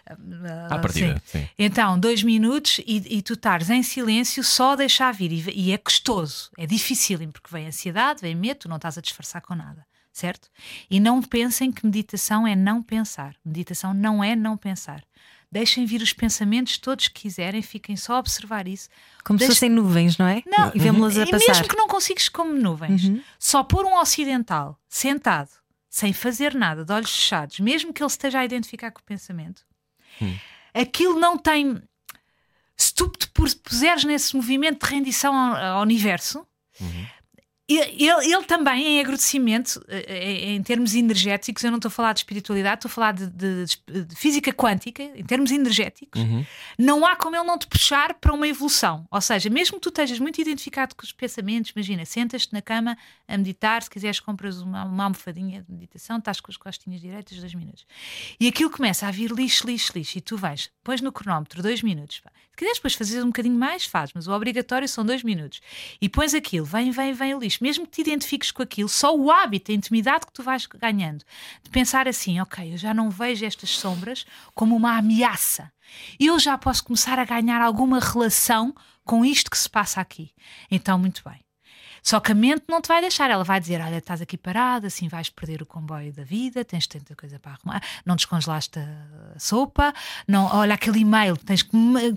S1: À
S4: Ah,
S1: partida,
S4: sim.
S1: sim.
S4: Então, dois minutos e, e tu estares em silêncio só deixar vir. E, e é custoso, é dificílimo, porque vem ansiedade, vem medo, tu não estás a disfarçar com nada, certo? E não pensem que meditação é não pensar. Meditação não é não pensar. Deixem vir os pensamentos todos que quiserem, fiquem só a observar isso.
S2: Como se
S4: Deixa-
S2: fossem nuvens, não é?
S4: Não,
S2: E vemos-las a
S4: e
S2: passar.
S4: mesmo que não consigas como nuvens, só pôr um ocidental sentado, sem fazer nada, de olhos fechados, mesmo que ele esteja a identificar com o pensamento, aquilo não tem. Se tu te pus- puseres nesse movimento de rendição ao, ao universo, ele, ele- também, em agradecimento, eh, em termos energéticos, eu não estou a falar de espiritualidade, estou a falar de, de- de física quântica, em termos energéticos, não há como ele não te puxar para uma evolução. Ou seja, mesmo que tu estejas muito identificado com os pensamentos, imagina, sentas-te na cama a meditar, se quiseres, compras uma, uma almofadinha de meditação, estás com as costinhas direitas, dois minutos. E aquilo começa a vir lixo, lixo, lixo, e tu vais, pões no cronómetro dois minutos. pá. Se quiseres depois fazer um bocadinho mais, faz, mas o obrigatório são dois minutos. E pões aquilo, vem, vem, vem o lixo. Mesmo que te identifiques com aquilo, só o hábito, a intimidade que tu vais ganhando, de pensar assim, ok, eu já não vejo estas sombras como uma ameaça. Eu já posso começar a ganhar alguma relação com isto que se passa aqui. Então, muito bem. Só que a mente não te vai deixar, ela vai dizer: Olha, estás aqui parada, assim vais perder o comboio da vida, tens tanta coisa para arrumar, não descongelaste a sopa, não, olha aquele e-mail, tens que,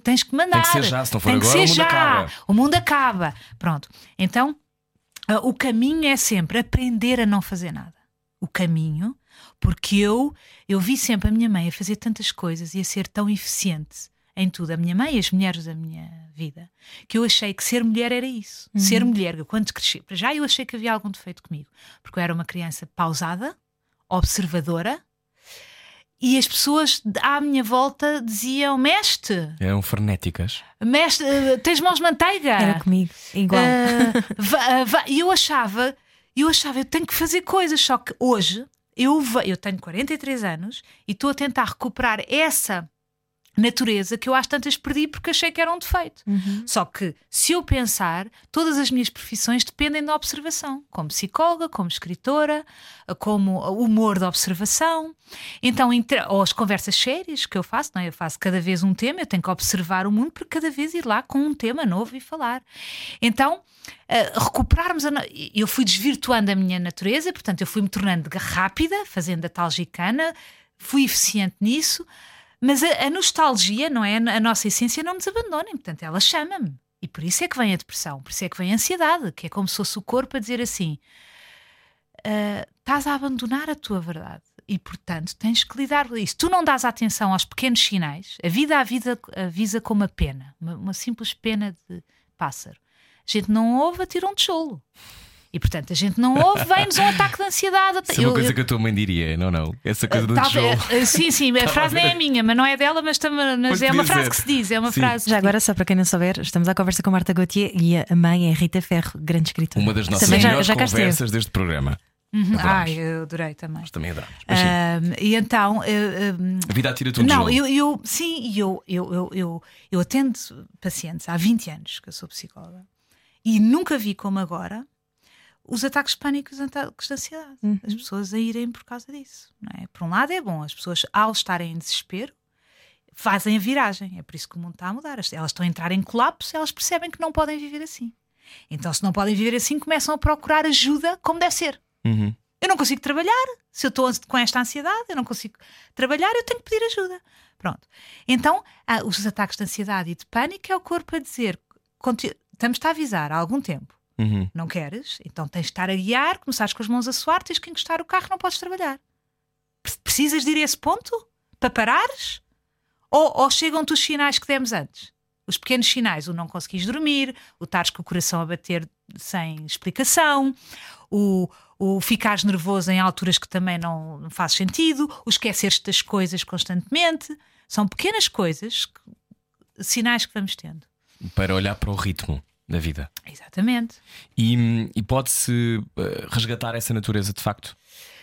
S4: tens que mandar.
S1: Tem que ser já, se não for
S4: Tem
S1: agora, o mundo
S4: já.
S1: acaba.
S4: O mundo acaba. Pronto. Então, o caminho é sempre aprender a não fazer nada. O caminho, porque eu, eu vi sempre a minha mãe a fazer tantas coisas e a ser tão eficiente em tudo, a minha mãe e as mulheres da minha vida, que eu achei que ser mulher era isso. Ser mulher, quando cresci, já eu achei que havia algum defeito comigo, porque eu era uma criança pausada, observadora. E as pessoas à minha volta diziam: Mestre,
S1: Eram frenéticas.
S4: mestre, eh, tens mãos de manteiga.
S2: Era comigo, igual.
S4: Ah, vá- E eu achava, eu achava, eu tenho que fazer coisas, só que hoje eu, eu tenho 43 anos e estou a tentar recuperar essa natureza que eu às tantas perdi porque achei que era um defeito. Só que se eu pensar, todas as minhas profissões dependem da observação, como psicóloga, como escritora, como humor de observação. Então, entre- ou as conversas sérias que eu faço, não é? eu faço cada vez um tema, eu tenho que observar o mundo para cada vez ir lá com um tema novo e falar. Então, eh, recuperarmos a. Eu fui desvirtuando a minha natureza, portanto, eu fui me tornando rápida, fazendo a tal gicana, fui eficiente nisso, mas a, a nostalgia, não é? A nossa essência não nos abandona, portanto, ela chama-me. E por isso é que vem a depressão, por isso é que vem a ansiedade, que é como se fosse o corpo a dizer assim: "Ah, estás a abandonar a tua verdade. E, portanto, tens que lidar com isso. Tu não dás atenção aos pequenos sinais. A vida a vida avisa com uma pena, uma, uma simples pena de pássaro. A gente não ouve, atira um tijolo. E, portanto, a gente não ouve, vem-nos um ataque de ansiedade.
S1: Isso é uma coisa
S4: eu-
S1: que a tua mãe diria, não, não. Essa coisa do
S4: Talvez-
S1: tijolo.
S4: eh, Sim, sim, a [LAUGHS] frase nem é minha, mas não é dela, mas, também, mas é uma frase que se diz, é uma
S1: Sim.
S4: frase.
S2: Já agora, só para quem não souber, estamos à conversa com Marta Gauthier e a mãe é Rita Ferro, grande escritora.
S1: Uma das nossas
S2: Também já,
S1: melhores
S2: já esteve.
S1: conversas deste programa.
S4: Uhum. Ai, eu adorei também.
S1: Nós também adoramos. Mas
S4: Ahm, e então, eh, ahm,
S1: a vida atira-te um
S4: não, eu, eu sim, e eu, eu, eu, eu, eu atendo pacientes há 20 anos que eu sou psicóloga e nunca vi como agora os ataques de pânico e os ataques de ansiedade. As pessoas a irem por causa disso. Não é? Por um lado é bom, as pessoas ao estarem em desespero fazem a viragem. É por isso que o mundo está a mudar. Elas estão a entrar em colapso, elas percebem que não podem viver assim. Então, se não podem viver assim, começam a procurar ajuda como deve ser.
S1: Uhum.
S4: Eu não consigo trabalhar. Se eu estou com esta ansiedade, eu não consigo trabalhar, eu tenho que pedir ajuda. Pronto. Então, há os ataques de ansiedade e de pânico é o corpo a dizer: "Conti- estamos-te a avisar há algum tempo.
S1: Uhum.
S4: Não queres? Então tens de estar a guiar, começares com as mãos a suar, tens que encostar o carro, não podes trabalhar. Pre- Precisas de ir a esse ponto para parares? Ou, ou chegam-te os sinais que demos antes? Os pequenos sinais, o não conseguires dormir, o estares com o coração a bater sem explicação, o, o ficares nervoso em alturas que também não, não faz sentido, o esqueceres-te das coisas constantemente. São pequenas coisas, que- sinais que vamos tendo.
S1: Para olhar para o ritmo da vida.
S4: Exatamente.
S1: E, e pode-se eh, resgatar essa natureza de facto.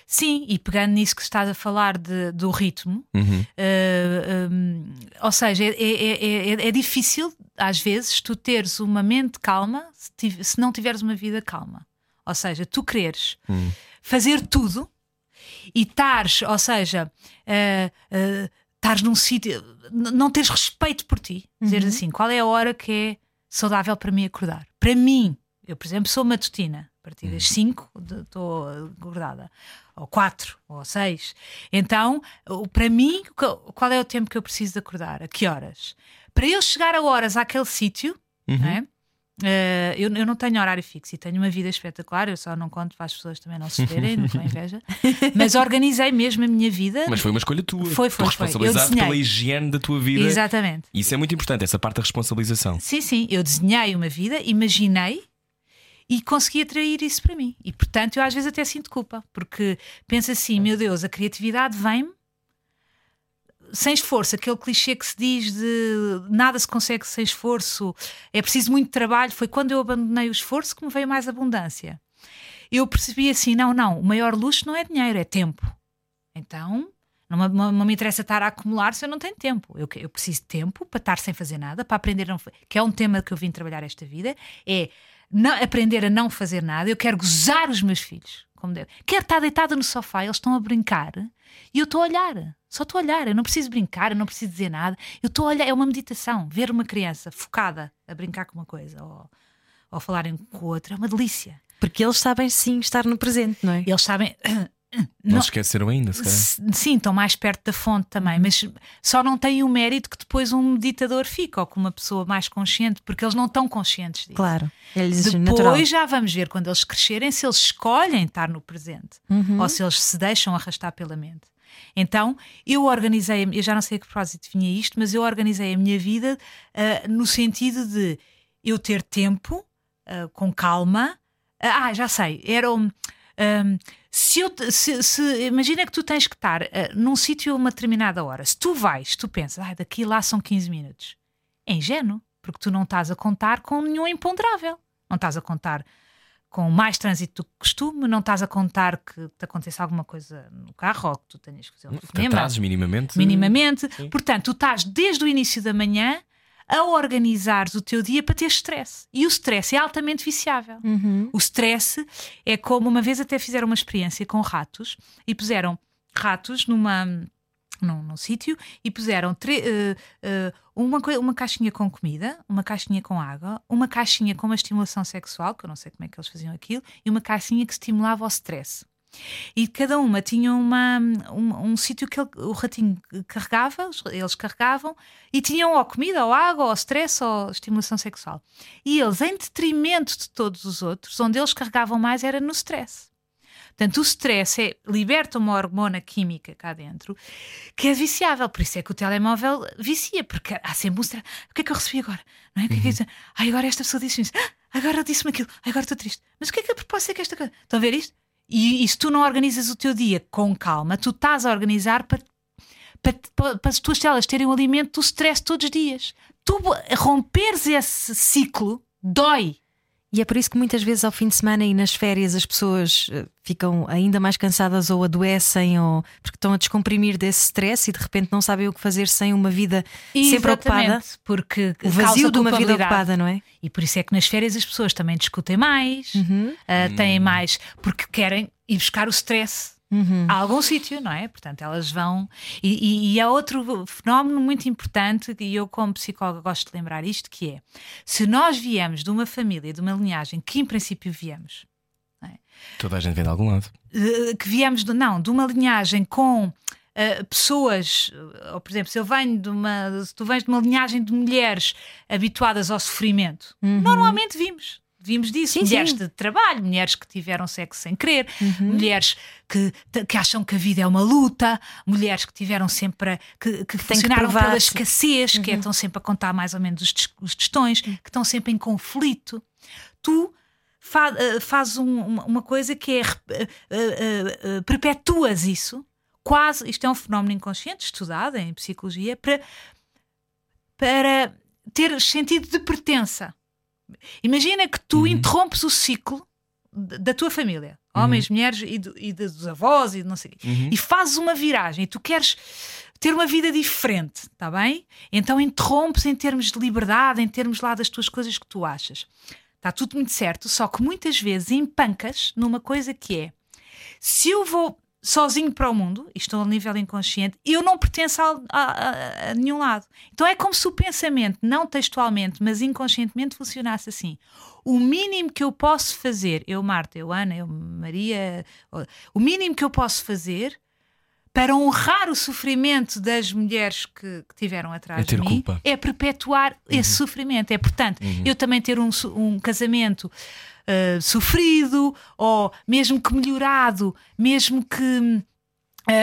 S4: Sim, e pegando nisso que estás a falar de- do ritmo,
S1: Uhum.
S4: eh, hum, ou seja, é, é- é- é- é difícil às vezes tu teres uma mente calma se, tiv- se não tiveres uma vida calma. Ou seja, tu quereres fazer tudo e estares, ou seja, uh, uh, estares num sítio, não teres respeito por ti. Dizeres assim, qual é a hora que é saudável para mim acordar? Para mim, eu, por exemplo, sou matutina. A partir das 5 estou acordada. Ou 4, ou 6. Então, para mim, qual- é o tempo que eu preciso de acordar? A que horas? Para eu chegar a horas àquele sítio,
S1: Uhum.
S4: não é? Eh, eu, eu não tenho horário fixo e tenho uma vida espetacular, eu só não conto para as pessoas também não se verem, com inveja, [LAUGHS] mas organizei mesmo a minha vida.
S1: Mas foi uma escolha tua.
S4: Foi, foi,
S1: Tu
S4: desenhei.
S1: pela higiene da tua vida.
S4: Exatamente.
S1: Isso é muito importante, essa parte da responsabilização.
S4: Sim, sim, eu desenhei uma vida, imaginei e consegui atrair isso para mim. E portanto, eu às vezes até sinto culpa, porque penso assim: meu Deus, a criatividade vem-me sem esforço. Aquele clichê que se diz de nada se consegue sem esforço, é preciso muito trabalho. Foi quando eu abandonei o esforço que me veio mais abundância. Eu percebi assim: não, não, o maior luxo não é dinheiro, é tempo. Então. Não, me- não, não me interessa estar a acumular se eu não tenho tempo. Eu, eu preciso de tempo para estar sem fazer nada, para aprender a não que é um tema que eu vim trabalhar esta vida, é não- aprender a não fazer nada. Eu quero gozar os meus filhos, como deve. Quero estar deitada no sofá, eles estão a brincar e eu estou a olhar. Só estou a olhar, eu não preciso brincar, eu não preciso dizer nada. Eu estou a olhar, é uma meditação. Ver uma criança focada a brincar com uma coisa ou, ou falarem com outra é uma delícia.
S2: Porque eles sabem sim estar no presente, não é?
S4: Eles sabem. [CLEARS THROAT]
S1: Não,
S4: Não-
S1: se esqueceram ainda, se calhar.
S4: Sim, estão mais perto da fonte também, mas só não têm o mérito que depois um meditador fica, ou com uma pessoa mais consciente, porque eles não estão conscientes disso.
S2: Claro. Eles
S4: Depois
S2: natural.
S4: já vamos ver quando eles crescerem se eles escolhem estar no presente
S2: Uhum.
S4: ou se eles se deixam arrastar pela mente. Então, eu organizei, eu já não sei a que propósito vinha isto, mas eu organizei a minha vida ah, no sentido de eu ter tempo, ah, com calma. Ah, já sei, era um. um, se eu, se, se- imagina que tu tens que estar num sítio a uma determinada hora. Se tu vais, tu pensas, ah, daqui lá são 15 minutos. É ingênuo, porque tu não estás a contar com nenhum imponderável. Não estás a contar com mais trânsito do que costume, não estás a contar que te aconteça alguma coisa no carro ou que tu tenhas que fazer um telefonema
S1: atrases minimamente.
S4: minimamente. Portanto, tu estás desde o início da manhã a organizares o teu dia para ter stress. E o stress é altamente viciável.
S2: Uhum.
S4: O stress é como uma vez até fizeram uma experiência com ratos e puseram ratos numa num, num sítio e puseram eh, eh, uma, uma caixinha com comida, uma caixinha com água, uma caixinha com uma estimulação sexual, que eu não sei como é que eles faziam aquilo, e uma caixinha que estimulava o stress. E cada uma tinha uma, um, um sítio que ele- o ratinho carregava, eles carregavam, e tinham ou comida, ou água, ou stress, ou estimulação sexual. E eles, em detrimento de todos os outros, onde eles carregavam mais era no stress. Portanto, o stress é, liberta uma hormona química cá dentro que é viciável. Por isso é que o telemóvel vicia, porque há sempre um stress. O que é que eu recebi agora? Não é? O que é que isso? Ai, agora esta pessoa disse isso. Ah, agora disse-me aquilo. Ai, agora estou triste. Mas o que é que a propósito é que esta coisa? Estão a ver isto? E, e se tu não organizas o teu dia com calma, tu estás a organizar para, para, para, para as tuas células terem o alimento do stress todos os dias. Tu romperes esse ciclo dói.
S2: E é por isso que muitas vezes ao fim de semana e nas férias as pessoas eh, ficam ainda mais cansadas ou adoecem ou porque estão a descomprimir desse stress e de repente não sabem o que fazer sem uma vida sempre ocupada.
S4: Exatamente, Porque
S2: O vazio de uma vida ocupada, não é?
S4: E por isso é que nas férias as pessoas também discutem mais,
S2: Uhum.
S4: ah, têm mais, porque querem ir buscar o stress
S2: Uhum.
S4: a algum sítio, não é? Portanto, elas vão. E, e, e há outro fenómeno muito importante, e eu, como psicóloga, gosto de lembrar isto: que é se nós viemos de uma família, de uma linhagem que, em princípio, viemos,
S1: Toda a gente vem de algum lado.
S4: eh, que viemos de, não, de uma linhagem com eh, pessoas, eh, ou por exemplo, se eu venho de uma, se tu vens de uma linhagem de mulheres habituadas ao sofrimento, normalmente vimos. Vimos disso,
S2: Sim,
S4: mulheres
S2: sim.
S4: de trabalho, mulheres que tiveram sexo sem querer, mulheres que, que acham que a vida é uma luta, mulheres que tiveram sempre a- que, que funcionaram pela
S2: provar-se.
S4: escassez, que é, estão sempre a contar mais ou menos os, os testões, que estão sempre em conflito. Tu fa- eh, fazes um- uma, coisa que é eh, eh, eh, perpetuas isso, quase, isto é um fenómeno inconsciente, estudado em psicologia, para, para ter sentido de pertença. Imagina que tu interrompes o ciclo da tua família, homens, mulheres e, do- e dos avós e não sei quê, e fazes uma viragem e tu queres ter uma vida diferente, está bem? Então interrompes em termos de liberdade, em termos lá das tuas coisas que tu achas. Está tudo muito certo, só que muitas vezes empancas numa coisa que é: se eu vou sozinho para o mundo, isto a nível inconsciente, eu não pertenço a, a, a, nenhum lado. Então é como se o pensamento, não textualmente, mas inconscientemente, funcionasse assim. O mínimo que eu posso fazer, eu, Marta, eu, Ana, eu, Maria, o mínimo que eu posso fazer para honrar o sofrimento das mulheres que, que tiveram atrás
S1: É
S4: de mim
S1: culpa.
S4: é perpetuar esse sofrimento. É, portanto, eu também ter um, um casamento uh, sofrido ou mesmo que melhorado, mesmo que. Um-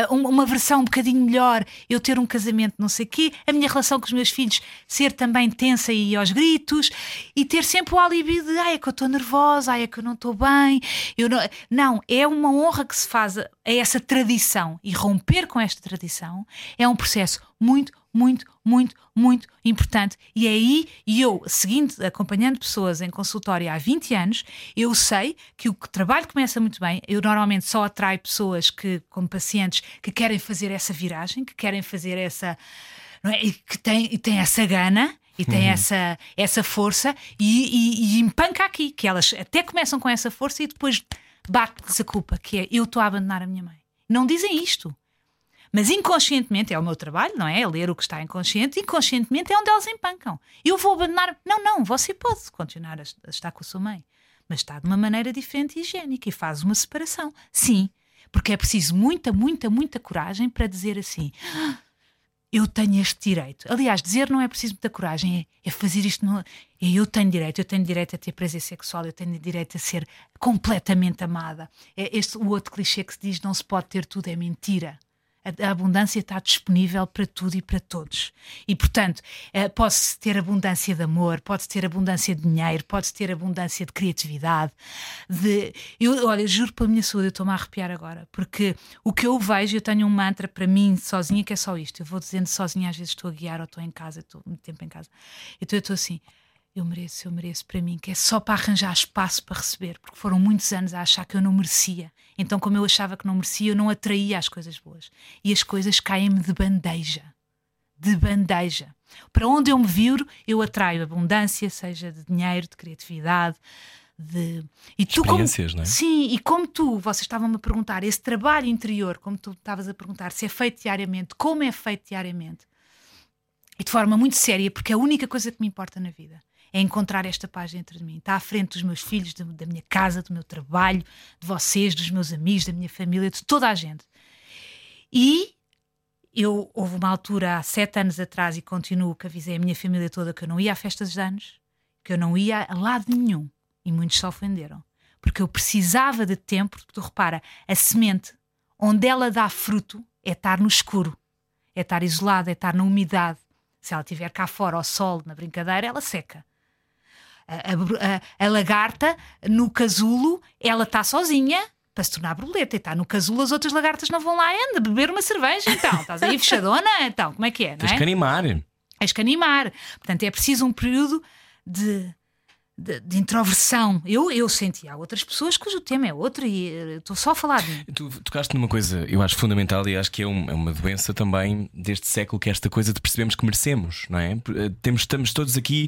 S4: uma versão um bocadinho melhor, eu ter um casamento não sei quê, a minha relação com os meus filhos ser também tensa e aos gritos, e ter sempre o alibi de ai, é que eu estou nervosa, ai, é que eu não estou bem. Eu não... não, é uma honra que se faz a essa tradição e romper com esta tradição é um processo muito, muito, muito, muito importante. E é aí, e eu, seguindo, acompanhando pessoas em consultório há 20 anos, eu sei que o trabalho começa muito bem. Eu normalmente só atraio pessoas que, como pacientes, que querem fazer essa viragem, que querem fazer essa. É? E que têm, e têm essa gana. E têm essa, essa força e, e, e empanca aqui, que elas até começam com essa força e depois bate-lhes a culpa, que é eu estou a abandonar a minha mãe. Não dizem isto. Mas inconscientemente é o meu trabalho, não é? É ler o que está inconsciente. Inconscientemente é onde elas empancam. Eu vou abandonar. Não, não, você pode continuar a est- a estar com a sua mãe, mas está de uma maneira diferente e higiênica e faz uma separação. Sim, porque é preciso muita, muita, muita coragem para dizer assim. "Ah, Eu tenho este direito. Aliás, dizer não é preciso muita coragem, é, é fazer isto. No, é eu tenho direito, eu tenho direito a ter prazer sexual, eu tenho direito a ser completamente amada. É este o outro clichê que se diz não se pode ter tudo, é mentira. A, abundância está disponível para tudo e para todos. E, portanto, eh, pode-se ter abundância de amor, pode-se ter abundância de dinheiro, pode-se ter abundância de criatividade. De... Eu, olha, juro pela minha saúde, eu estou-me a arrepiar agora, porque o que eu vejo, eu tenho um mantra para mim sozinha que é só isto. Eu vou dizendo sozinha, às vezes estou a guiar ou estou em casa, estou muito tempo em casa. Então eu estou assim. Eu mereço, eu mereço para mim, que é só para arranjar espaço para receber, porque foram muitos anos a achar que eu não merecia. Então, como eu achava que não merecia, eu não atraía as coisas boas. E as coisas caem-me de bandeja. De bandeja. Para onde eu me viro, eu atraio abundância, seja de dinheiro, de criatividade, de. E tu, como...
S1: É?
S4: Sim, e como tu, vocês estavam-me a perguntar, esse trabalho interior, como tu estavas a perguntar, se é feito diariamente, como é feito diariamente, e de forma muito séria, porque é a única coisa que me importa na vida é encontrar esta paz dentro de mim. Está à frente dos meus filhos, da, da minha casa, do meu trabalho, de vocês, dos meus amigos, da minha família, de toda a gente. E eu houve uma altura há sete anos atrás e continuo que avisei a minha família toda que eu não ia a festas de anos, que eu não ia a lado nenhum. E muitos se ofenderam. Porque eu precisava de tempo, porque tu repara, a semente, onde ela dá fruto, é estar no escuro, é estar isolada, é estar na umidade. Se ela estiver cá fora ao sol, na brincadeira, ela seca. A, a- a- lagarta, no casulo, ela está sozinha para se tornar borboleta. E está no casulo, as outras lagartas não vão lá ainda beber uma cerveja. Então, estás aí fechadona? Então, como é que é?
S1: Tens
S4: é?
S1: que animar.
S4: Tens que animar. Portanto, é preciso um período de, de, de introversão. Eu, eu senti. Há outras pessoas cujo tema é outro e eh, estou só a falar de.
S1: Tu tocaste numa coisa, eu acho fundamental e acho que é, um- é uma doença também deste século, que é esta coisa de percebermos que merecemos, não é? Eh, Temos, estamos todos aqui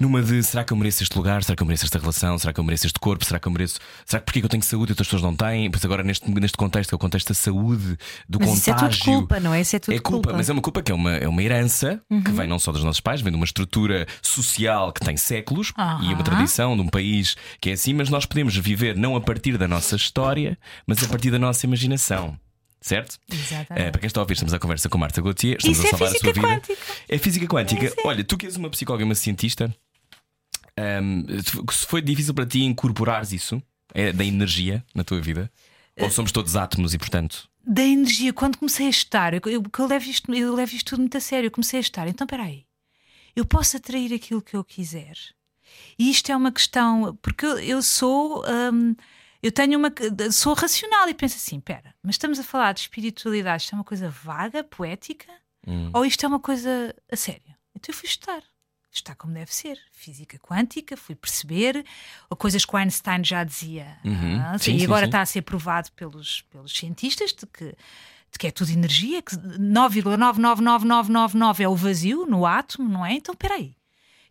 S1: numa de será que eu mereço este lugar? Será que eu mereço esta relação? Será que eu mereço este corpo? Será que eu mereço? Será que porque que eu tenho saúde e outras pessoas não têm? Pois agora neste, neste contexto, que é o contexto da saúde, do
S2: Mas isso é
S1: contágio.
S2: tudo culpa, não é? Isso é tudo
S1: É culpa, mas é uma culpa que é uma, é uma herança que vem não só dos nossos pais, vem de uma estrutura social que tem séculos e uma. Tradição de um país que é assim, mas nós podemos viver não a partir da nossa história, mas a partir da nossa imaginação. Certo?
S4: Exatamente.
S1: Eh, para quem está a ouvir, estamos a conversa com Marta Gauthier. Estamos
S4: Isso
S1: a
S4: é
S1: salvar a
S4: física
S1: sua vida.
S4: quântica.
S1: É física quântica. Olha, tu que és uma psicóloga e uma cientista, ahm, se foi difícil para ti incorporares isso é, da energia na tua vida? Ou somos todos átomos e, portanto.
S4: da energia, quando comecei a estar, eu, eu, eu, levo isto, eu levo isto tudo muito a sério, eu comecei a estar, então espera aí, eu posso atrair aquilo que eu quiser. E isto é uma questão, porque eu, sou, hum, eu tenho uma, sou racional e penso assim, espera, mas estamos a falar de espiritualidade, isto é uma coisa vaga, poética,
S1: Hum.
S4: ou isto é uma coisa a sério? Então eu fui estudar. Está como deve ser. Física quântica, fui perceber coisas que o Einstein já dizia.
S1: Uhum.
S4: Ah,
S1: Sim,
S4: e
S1: sim,
S4: agora
S1: sim.
S4: está a ser provado pelos, pelos cientistas de que, de que é tudo energia, que 9,99999 é o vazio no átomo, não é? Então espera aí.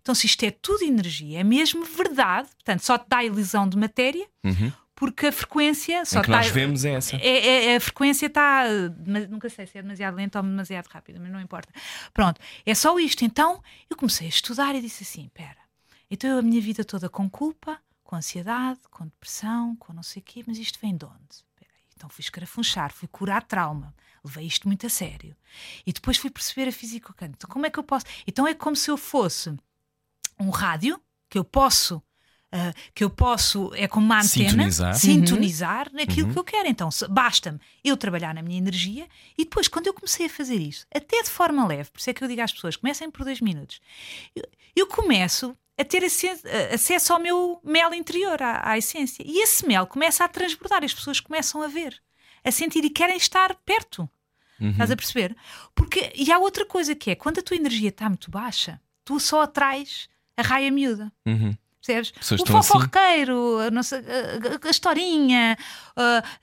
S4: Então, se isto é tudo energia, é mesmo verdade, portanto, só te dá a ilusão de matéria, porque a frequência só
S1: Uhum. Que nós vemos é essa.
S4: é, é- a frequência está. Nunca sei se é demasiado lenta ou demasiado rápida, mas não importa. Pronto, é só isto. Então eu comecei a estudar e disse assim: espera, então eu a minha vida toda com culpa, com ansiedade, com depressão, com não sei o quê, mas isto vem de onde? Espera aí. Então fui escarafunchar, fui curar trauma, levei isto muito a sério. E depois fui perceber a física. Então como é que eu posso. Então é como se eu fosse um rádio que eu posso. ah, que eu posso, é como uma antena,
S1: Sintonizar.
S4: sintonizar naquilo que eu quero. Então, basta-me eu trabalhar na minha energia e depois, quando eu comecei a fazer isso, até de forma leve, por isso é que eu digo às pessoas: comecem por dois minutos, eu, eu começo a ter acesso ao meu mel interior, à, à essência. E esse mel começa a transbordar, as pessoas começam a ver, a sentir e querem estar perto. Estás a perceber? Porque, e há outra coisa que é: quando a tua energia está muito baixa, tu só atrás a raia miúda.
S1: Uhum.
S4: Percebes? O
S1: assim.
S4: fofoqueiro, a, nossa, a, a- a historinha,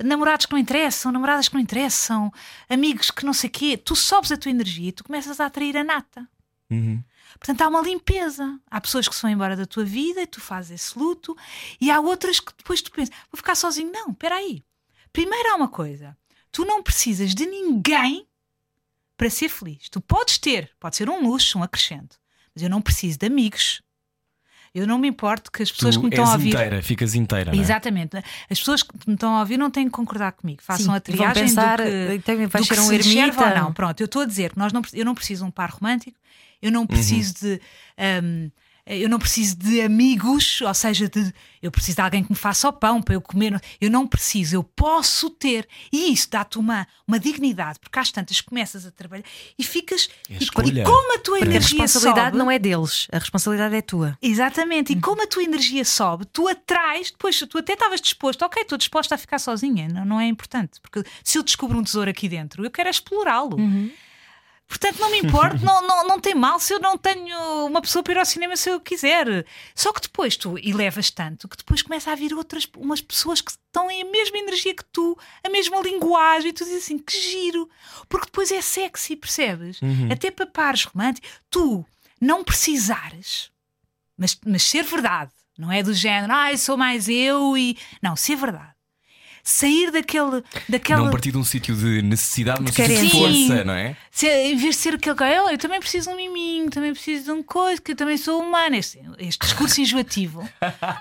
S4: namorados que não interessam, namoradas que não interessam, amigos que não sei quê. Tu sobes a tua energia e tu começas a atrair a nata.
S1: Uhum.
S4: Portanto, há uma limpeza. Há pessoas que se vão embora da tua vida e tu fazes esse luto, e há outras que depois tu pensas, vou ficar sozinho. Não, espera aí. Primeiro há uma coisa: tu não precisas de ninguém para ser feliz. Tu podes ter, pode ser um luxo, um acrescento, mas eu não preciso de amigos. Eu não me importo que as pessoas
S1: Tu
S4: que me estão
S1: és
S4: a ouvir.
S1: inteira, ficas inteira. não é?
S4: Exatamente. As pessoas que me estão a ouvir não têm que concordar comigo. Façam
S2: Sim,
S4: a
S2: vão
S4: triagem
S2: pensar,
S4: do que,
S2: então vais
S4: do que
S2: ser um
S4: se lhes serve
S2: ermita.
S4: ou não. Pronto, eu estou a dizer que nós não, eu não preciso de um par romântico, eu não preciso de. hum, eu não preciso de amigos, ou seja, de, eu preciso de alguém que me faça o pão para eu comer. Eu não preciso, eu posso ter. E isso dá-te uma, uma dignidade, porque às tantas começas a trabalhar e ficas.
S1: É
S4: E, e como a tua
S2: Porque a
S4: energia
S2: responsabilidade
S4: sobe,
S2: não é deles, a responsabilidade é tua.
S4: Exatamente, e como a tua energia sobe, tu atrás, depois tu até estavas disposto, ok, estou disposta a ficar sozinha, não, não é importante, porque se eu descubro um tesouro aqui dentro, eu quero explorá-lo. Portanto, não me importo, [LAUGHS] não, não, não tem mal se eu não tenho uma pessoa para ir ao cinema se eu quiser. Só que depois tu elevas tanto que depois começa a vir outras umas pessoas que estão em a mesma energia que tu, a mesma linguagem, e tu dizes assim, que giro, porque depois é sexy, percebes? Até para pares românticos, tu não precisares mas, mas ser verdade, não é do género, ah, eu sou mais eu e. Não, ser verdade. Sair daquele. daquela...
S1: Não partir de um sítio de necessidade, mas de força, não é?
S4: Ser- em vez de ser aquele cara, "Oh, eu também preciso de um miminho, também preciso de um coisa, que eu também sou humana. Este, este discurso enjoativo,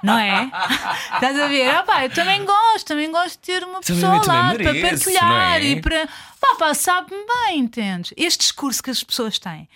S4: não é? [LAUGHS] Estás a ver? Ah, pá, eu também gosto, também gosto de ter uma pessoa ao lado para partilhar
S1: é?
S4: e para. Pá, pá, sabe-me bem, entendes? Este discurso que as pessoas têm.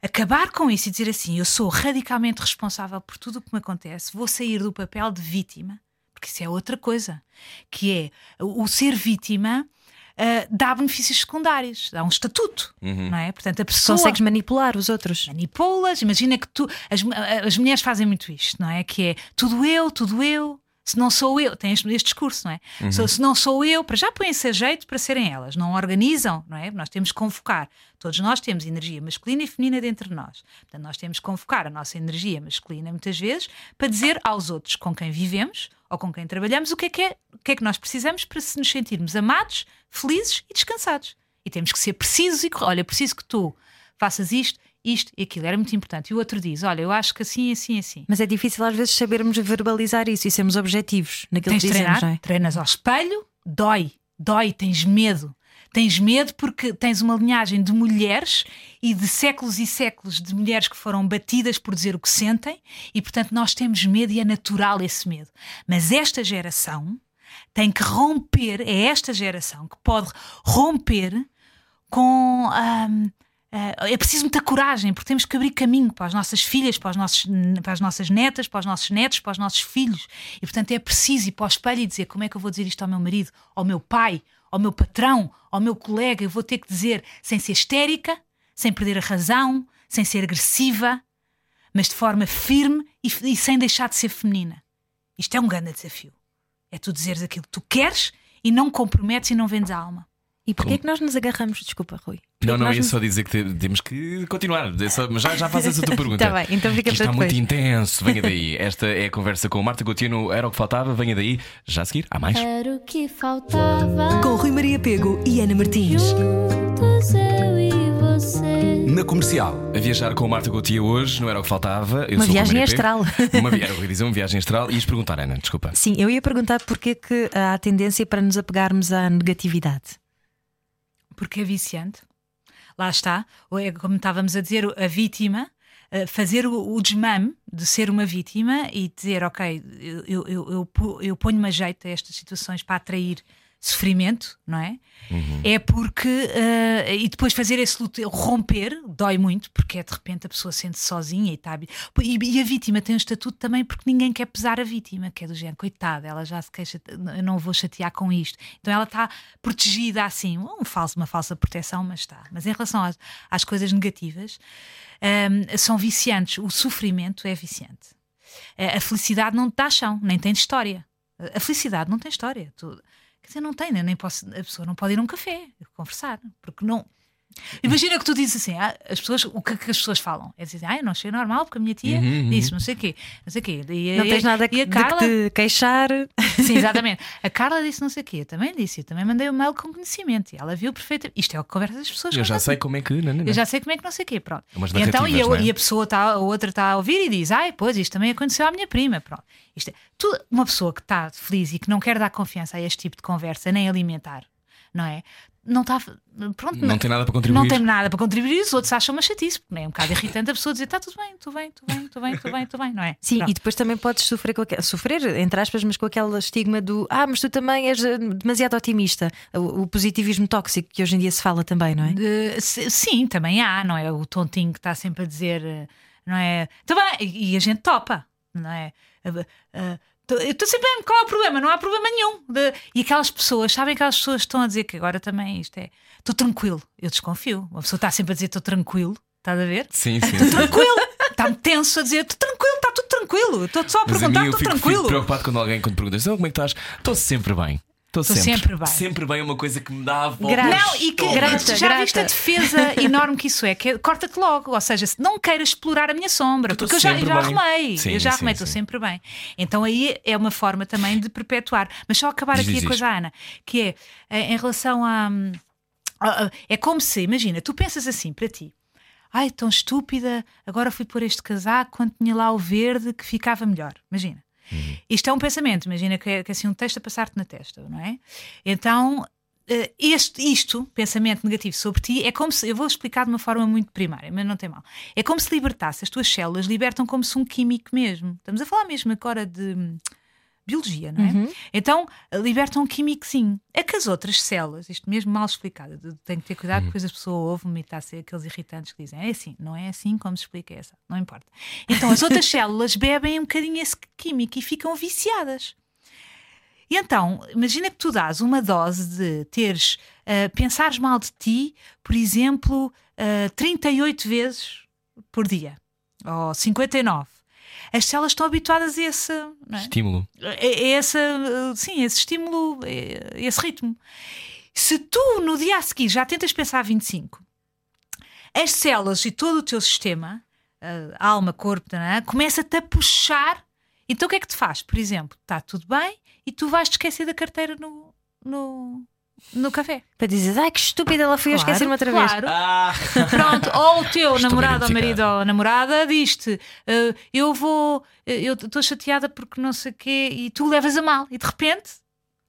S4: Acabar com isso e dizer assim: eu sou radicalmente responsável por tudo o que me acontece, vou sair do papel de vítima, porque isso é outra coisa, que é o ser vítima. ah, dá benefícios secundários, dá um estatuto, não é? Portanto, a pessoa
S2: Consegues manipular os outros.
S4: manipulas. Imagina que tu. As, as mulheres fazem muito isto, não é? Que é tudo eu, tudo eu. Se não sou eu, tem este, este discurso, não é? Se- Se não sou eu, para já põem-se a jeito para serem elas, não organizam, não é? Nós temos que convocar. Todos nós temos energia masculina e feminina dentro de nós. Portanto, nós temos que convocar a nossa energia masculina muitas vezes para dizer aos outros com quem vivemos ou com quem trabalhamos o que é que, é, o que, é que nós precisamos para se nos sentirmos amados, felizes e descansados. E temos que ser precisos e. Olha, preciso que tu faças isto, isto e aquilo. Era muito importante. E o outro diz: Olha, eu acho que assim, assim, assim.
S2: Mas é difícil às vezes sabermos verbalizar isso e sermos objetivos naquilo
S4: Tens
S2: que dizemos,
S4: treinar,
S2: não é?
S4: treinas ao espelho, dói, dói, tens medo. Tens medo porque tens uma linhagem de mulheres e de séculos e séculos de mulheres que foram batidas por dizer o que sentem e, portanto, nós temos medo e é natural esse medo. Mas esta geração tem que romper, é esta geração que pode romper com. ah, é preciso muita coragem, porque temos que abrir caminho para as nossas filhas, para, os nossos, para as nossas netas, para os nossos netos, para os nossos filhos. E portanto é preciso ir para o espelho e dizer como é que eu vou dizer isto ao meu marido, ao meu pai, ao meu patrão, ao meu colega. Eu vou ter que dizer sem ser histérica, sem perder a razão, sem ser agressiva, mas de forma firme e, e sem deixar de ser feminina. Isto é um grande desafio. É tu dizeres aquilo que tu queres e não comprometes e não vendes a alma.
S2: E porquê é que nós nos agarramos? Desculpa, Rui.
S1: Não,
S2: é
S1: não, ia só dizer que te- temos que continuar. É só- Mas já, já fazes a tua [LAUGHS] pergunta.
S2: Tá bem, então fica
S1: Isto
S2: para
S1: está muito
S2: depois.
S1: intenso. Venha daí. [LAUGHS] Esta é a conversa com Marta Coutinho. Era o que faltava. Venha daí. Já a seguir. Há mais?
S6: Era o que faltava.
S5: Com Rui Maria Pego e Ana Martins.
S6: Juntos eu e você.
S3: na comercial.
S1: A viajar com o Marta Gauthier hoje não era o que faltava. Eu
S2: Uma
S1: sou o
S2: viagem
S1: Romero
S2: astral.
S1: Uma, vi- era o que eu ia dizer, uma viagem astral. Ias perguntar, Ana, desculpa.
S2: Sim, eu ia perguntar porque é que há tendência para nos apegarmos à negatividade.
S4: porque é viciante. Lá está, é como estávamos a dizer, a vítima, eh, fazer o, desmame de ser uma vítima e dizer, ok, eu, eu, eu, eu ponho-me a jeito a estas situações para atrair sofrimento, não é? É porque. eh, e depois fazer esse luto, romper, dói muito, porque é de repente a pessoa sente-se sozinha e está. E, e a vítima tem um estatuto também porque ninguém quer pesar a vítima, que é do género, coitada, ela já se queixa, eu não vou chatear com isto. Então ela está protegida assim, um falso, uma falsa proteção, mas está. Mas em relação às, às coisas negativas, hum, são viciantes. O sofrimento é viciante. A a felicidade não te dá chão, nem tem história. A felicidade não tem história. Tu- quer dizer, não tem, nem nem posso, a pessoa não pode ir a um café conversar, porque não. Imagina que tu dizes assim, ah, as pessoas, o que, é que as pessoas falam? É dizer, ah, eu não achei normal porque a minha tia disse não sei o quê, não sei o quê. E,
S2: Não
S4: e-
S2: tens nada
S4: e
S2: que,
S4: a
S2: de
S4: Carla,
S2: que te queixar.
S4: Sim, exatamente. A Carla disse não sei o quê, eu também disse, eu também mandei um mail com conhecimento e ela viu perfeitamente. Isto é o que conversa das pessoas.
S1: Eu já sei como é que. Não, não, não.
S4: Eu já sei como é que não sei o quê, pronto.
S1: É
S4: E então, e
S1: é?
S4: e a pessoa está, a outra está a ouvir e diz: Ai, pois, isto também aconteceu à minha prima. Pronto. Isto é, tudo, uma pessoa que está feliz e que não quer dar confiança a este tipo de conversa, nem alimentar, não é? Não está. Pronto,
S1: Não tem nada para contribuir.
S4: Não tem nada para contribuir, os outros acham uma chatice, porque é um bocado irritante a pessoa dizer: Está tudo bem, estou bem, estou bem, estou bem, estou bem, estou bem, não é?
S2: Sim,
S4: Pronto.
S2: e depois também podes sofrer, com aquele, sofrer, entre aspas, mas com aquele estigma do ah, mas tu também és eh, demasiado otimista. O, o positivismo tóxico que hoje em dia se fala também, não é?
S4: Se- sim, também há, não é? O tontinho que está sempre a dizer, eh, não é? Também, e e a gente topa, não é? Ah, tô- Eu estou sempre bem, qual é o problema? Não há problema nenhum. De- e aquelas pessoas, sabem aquelas pessoas que estão a dizer que agora também isto é, estou tranquilo. Eu desconfio. Uma pessoa está sempre a dizer estou tranquilo, estás a ver?
S1: Sim, sim. sim.
S4: Tranquilo, está-me tenso a dizer estou tranquilo, está tudo tranquilo. Estou só a perguntar, estou
S1: fico, fico
S4: tranquilo.
S1: preocupado quando alguém quando pergunta então, como é que estás? Estou sempre bem. Estou sempre.
S4: sempre bem.
S1: Sempre bem é uma coisa que me dá a volta.
S4: Não, e que
S2: Grata,
S4: já
S2: grata.
S4: viste a defesa [LAUGHS] enorme que isso é, que é, corta-te logo, ou seja, se não queiras explorar a minha sombra, porque eu já, eu já arrumei,
S1: Sim,
S4: eu já arrumei, estou sempre bem. Então aí é uma forma também de perpetuar. Mas só acabar
S1: Diz,
S4: aqui
S1: diz,
S4: a coisa, Ana, que é eh, em relação a. hum, a- É como se, imagina, tu pensas assim para ti. Ai, tão estúpida, agora fui pôr este casaco quando tinha lá o verde que ficava melhor. Imagina. Isto é um pensamento, imagina que é, que é assim um texto a passar-te na testa, não é? Então, eh, este, isto, pensamento negativo sobre ti, é como se, eu vou explicar de uma forma muito primária, mas não tem mal. É como se libertasse, as tuas células libertam como se um químico mesmo. Estamos a falar mesmo agora de biologia, não é? Então, eh, libertam um químicozinho. É que as outras células, isto mesmo mal explicado, de- tenho que ter cuidado, depois as pessoas ouvem-me e está a ser aqueles irritantes que dizem, é assim, não é assim como se explica essa, não importa. Então, as outras [LAUGHS] células bebem um bocadinho esse químico e ficam viciadas. E então, imagina que tu dás uma dose de teres, ah, pensares mal de ti, por exemplo, ah, 38 vezes por dia, ou 59. As células estão habituadas a esse, não é?
S1: Estímulo.
S4: é, é essa, uh, sim, esse estímulo, é- esse ritmo. Se tu no dia a seguir já tentas pensar 25, as células e todo o teu sistema, uh, alma, corpo, né, começa-te a puxar. Então o que é que te faz? Por exemplo, está tudo bem e tu vais te esquecer da carteira no, no, no café.
S2: Para dizer, ai que estúpida, ela foi a
S4: Claro,
S2: esquecer-me outra vez.
S4: claro.
S1: Ah!
S4: Pronto, ou o teu
S1: Estou-me
S4: namorado ou marido ou namorada diz-te: "Ah, Eu vou, eu estou chateada porque não sei o quê, e tu levas a mal, e de repente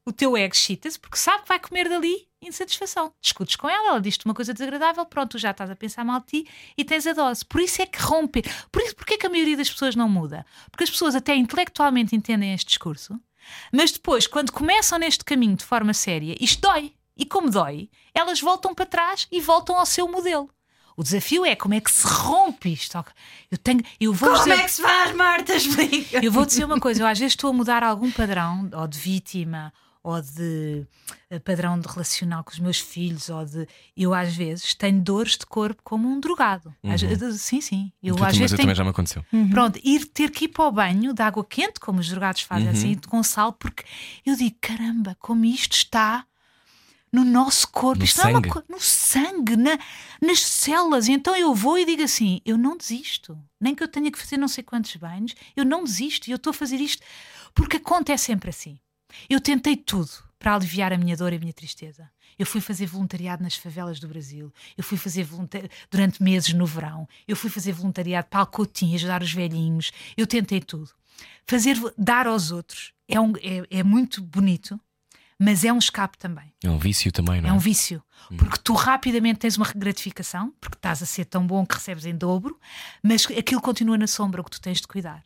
S4: o teu ego excita-se porque sabe que vai comer dali insatisfação. Discutes com ela, ela diz-te uma coisa desagradável, pronto, tu já estás a pensar mal de ti e tens a dose. Por isso é que romper. Por isso, porque é que a maioria das pessoas não muda? Porque as pessoas até intelectualmente entendem este discurso, mas depois, quando começam neste caminho de forma séria, isto dói. E como dói, elas voltam para trás e voltam ao seu modelo. O desafio é como é que se rompe isto. Eu tenho, eu vou
S2: Como
S4: dizer,
S2: é que se faz, Marta? [LAUGHS] Explica.
S4: eu vou dizer uma coisa, eu às vezes estou a mudar algum padrão, ou de vítima, ou de eh, padrão de relacional com os meus filhos, ou de. Eu às vezes tenho dores de corpo como um drogado. Às- sim, sim. Eu
S1: Tu-
S4: às
S1: mas
S4: vezes
S1: eu
S4: tenho
S1: também já me aconteceu.
S4: Pronto, ir ter que ir para o banho de água quente, como os drogados fazem assim, com sal, porque eu digo, caramba, como isto está no nosso corpo,
S1: No
S4: isto não é uma
S1: sangue.
S4: co- no sangue, na- nas células. E então eu vou e digo assim: eu não desisto, nem que eu tenha que fazer não sei quantos banhos, eu não desisto, e eu estou a fazer isto porque a conta é sempre assim. Eu tentei tudo para aliviar a minha dor e a minha tristeza. Eu fui fazer voluntariado nas favelas do Brasil. Eu fui fazer voluntariado durante meses no verão. Eu fui fazer voluntariado para Alcotim, ajudar os velhinhos. Eu tentei tudo. Fazer, dar aos outros é, um, é, é muito bonito, mas é um escape também.
S1: É um vício também, não é?
S4: É um vício. Porque tu rapidamente tens uma gratificação, porque estás a ser tão bom que recebes em dobro, mas aquilo continua na sombra, o que tu tens de cuidar.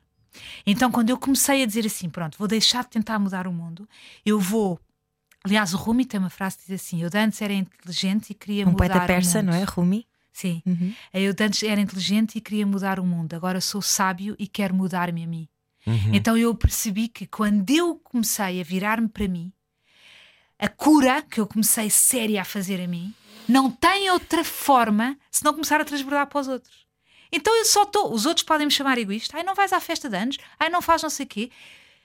S4: Então, quando eu comecei a dizer assim, pronto, vou deixar de tentar mudar o mundo, eu vou. Aliás, o Rumi tem uma frase que diz assim: Eu de antes era inteligente e queria
S2: Um
S4: mudar
S2: poeta persa,
S4: o mundo.
S2: não é? Rumi?
S4: Sim. Eu de antes era inteligente e queria mudar o mundo. Agora sou sábio e quero mudar-me a mim. Então eu percebi que quando eu comecei a virar-me para mim, a cura que eu comecei séria a fazer a mim não tem outra forma se não começar a transbordar para os outros. Então eu só estou. Os outros podem me chamar egoísta. Ai, não vais à festa de anos. Ai, não faz não sei o quê.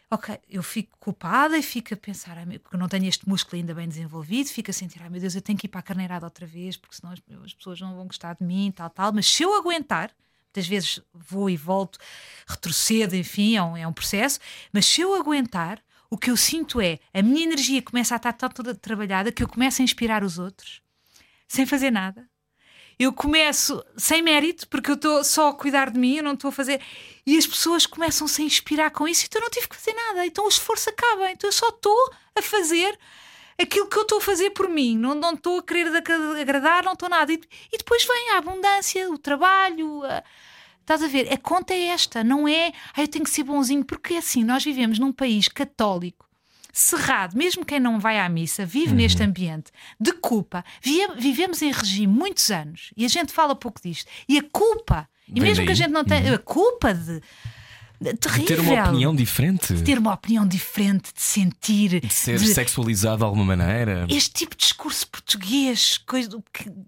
S4: Ok, eu fico culpada e fico a pensar, ai, porque não tenho este músculo ainda bem desenvolvido, fico a sentir, ai meu Deus, eu tenho que ir para a carneirada outra vez, porque senão as, as pessoas não vão gostar de mim, tal, tal. Mas se eu aguentar, muitas vezes vou e volto, retrocedo, enfim, é um, é um processo, mas se eu aguentar, o que eu sinto é a minha energia começa a estar tão toda trabalhada que eu começo a inspirar os outros sem fazer nada. Eu começo sem mérito, porque eu estou só a cuidar de mim, eu não estou a fazer. E as pessoas começam-se a inspirar com isso, então eu não tive que fazer nada. Então o esforço acaba. Então eu só estou a fazer aquilo que eu estou a fazer por mim. Não, não estou a querer agra- agradar, não estou nada. E, e depois vem a abundância, o trabalho. a- Estás a ver? A conta é esta, não é. Ah, eu tenho que ser bonzinho, porque é assim, nós vivemos num país católico cerrado, mesmo quem não vai à missa, vive neste ambiente de culpa. Vivemos em regime muitos anos e a gente fala pouco disto. E a culpa, e
S1: Vem
S4: mesmo que a
S1: daí.
S4: gente não tenha, a culpa de. terrível.
S1: ter uma opinião diferente,
S4: De ter uma opinião diferente, de sentir,
S1: de ser
S4: de-
S1: sexualizado de alguma maneira.
S4: este tipo de discurso português, coisa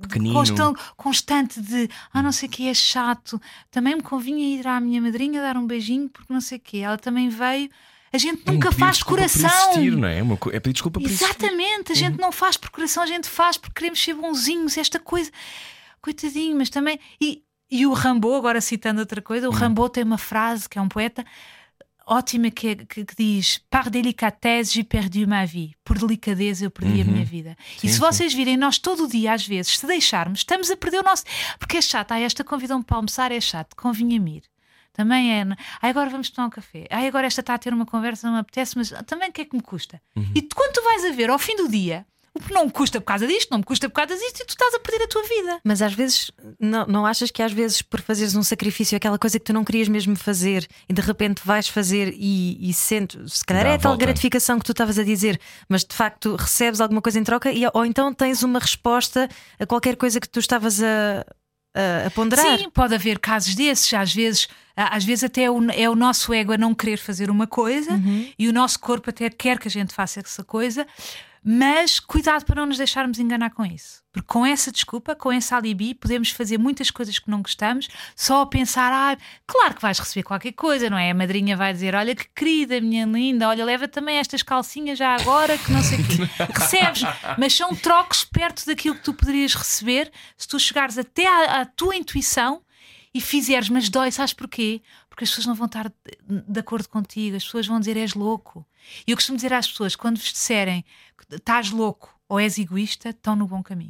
S1: Pequenino.
S4: constan- constante de ah, não sei o que é chato. Também me convinha ir à minha madrinha dar um beijinho, porque não sei o que. Ela também veio. A gente
S1: É um
S4: nunca faz coração.
S1: existir, não é? Co- é pedir desculpa por existir.
S4: Exatamente, a gente não faz por coração, a gente faz porque queremos ser bonzinhos, esta coisa. Coitadinho, mas também. E, e o Rambo, agora citando outra coisa, o Rambo tem uma frase que é um poeta ótima que, é- que, que diz: Par délicatesse, j'ai perdu ma vie. Por delicadeza, eu perdi a minha vida. e
S1: Sim,
S4: se
S1: sim.
S4: vocês virem, nós todo o dia, às vezes, se deixarmos, estamos a perder o nosso. Porque é chato, ah, esta convidam-me para almoçar, é chato, convinha-me ir. Também é. Ah, agora vamos tomar um café. Ah, agora esta está a ter uma conversa, não me apetece, mas também o que é que me custa? E tu, quando tu vais a ver ao fim do dia, o que não me custa por causa disto, não me custa por causa disto, e tu estás a perder a tua vida.
S2: Mas às vezes, não, não achas que às vezes por fazeres um sacrifício, aquela coisa que tu não querias mesmo fazer e de repente vais fazer e, e sentes, se calhar
S1: Dá
S2: é
S1: a
S2: a tal
S1: volta.
S2: gratificação que tu estavas a dizer, mas de facto recebes alguma coisa em troca e, ou então tens uma resposta a qualquer coisa que tu estavas a, a, a ponderar.
S4: Sim, pode haver casos desses, às vezes, às vezes até é o, é o nosso ego a não querer fazer uma coisa e o nosso corpo até quer que a gente faça essa coisa, mas cuidado para não nos deixarmos enganar com isso. Porque com essa desculpa, com esse alibi, podemos fazer muitas coisas que não gostamos só a pensar, ah, claro que vais receber qualquer coisa, não é? A madrinha vai dizer, olha que querida, minha linda, olha, leva também estas calcinhas já agora, que não sei o quê. [LAUGHS] Recebes, mas são trocos perto daquilo que tu poderias receber se tu chegares até à, à tua intuição e fizeres, mas dói, sabes porquê? Porque as pessoas não vão estar de, de acordo contigo, as pessoas vão dizer és louco. E eu costumo dizer às pessoas, quando vos disserem estás louco ou és egoísta, estão no bom caminho.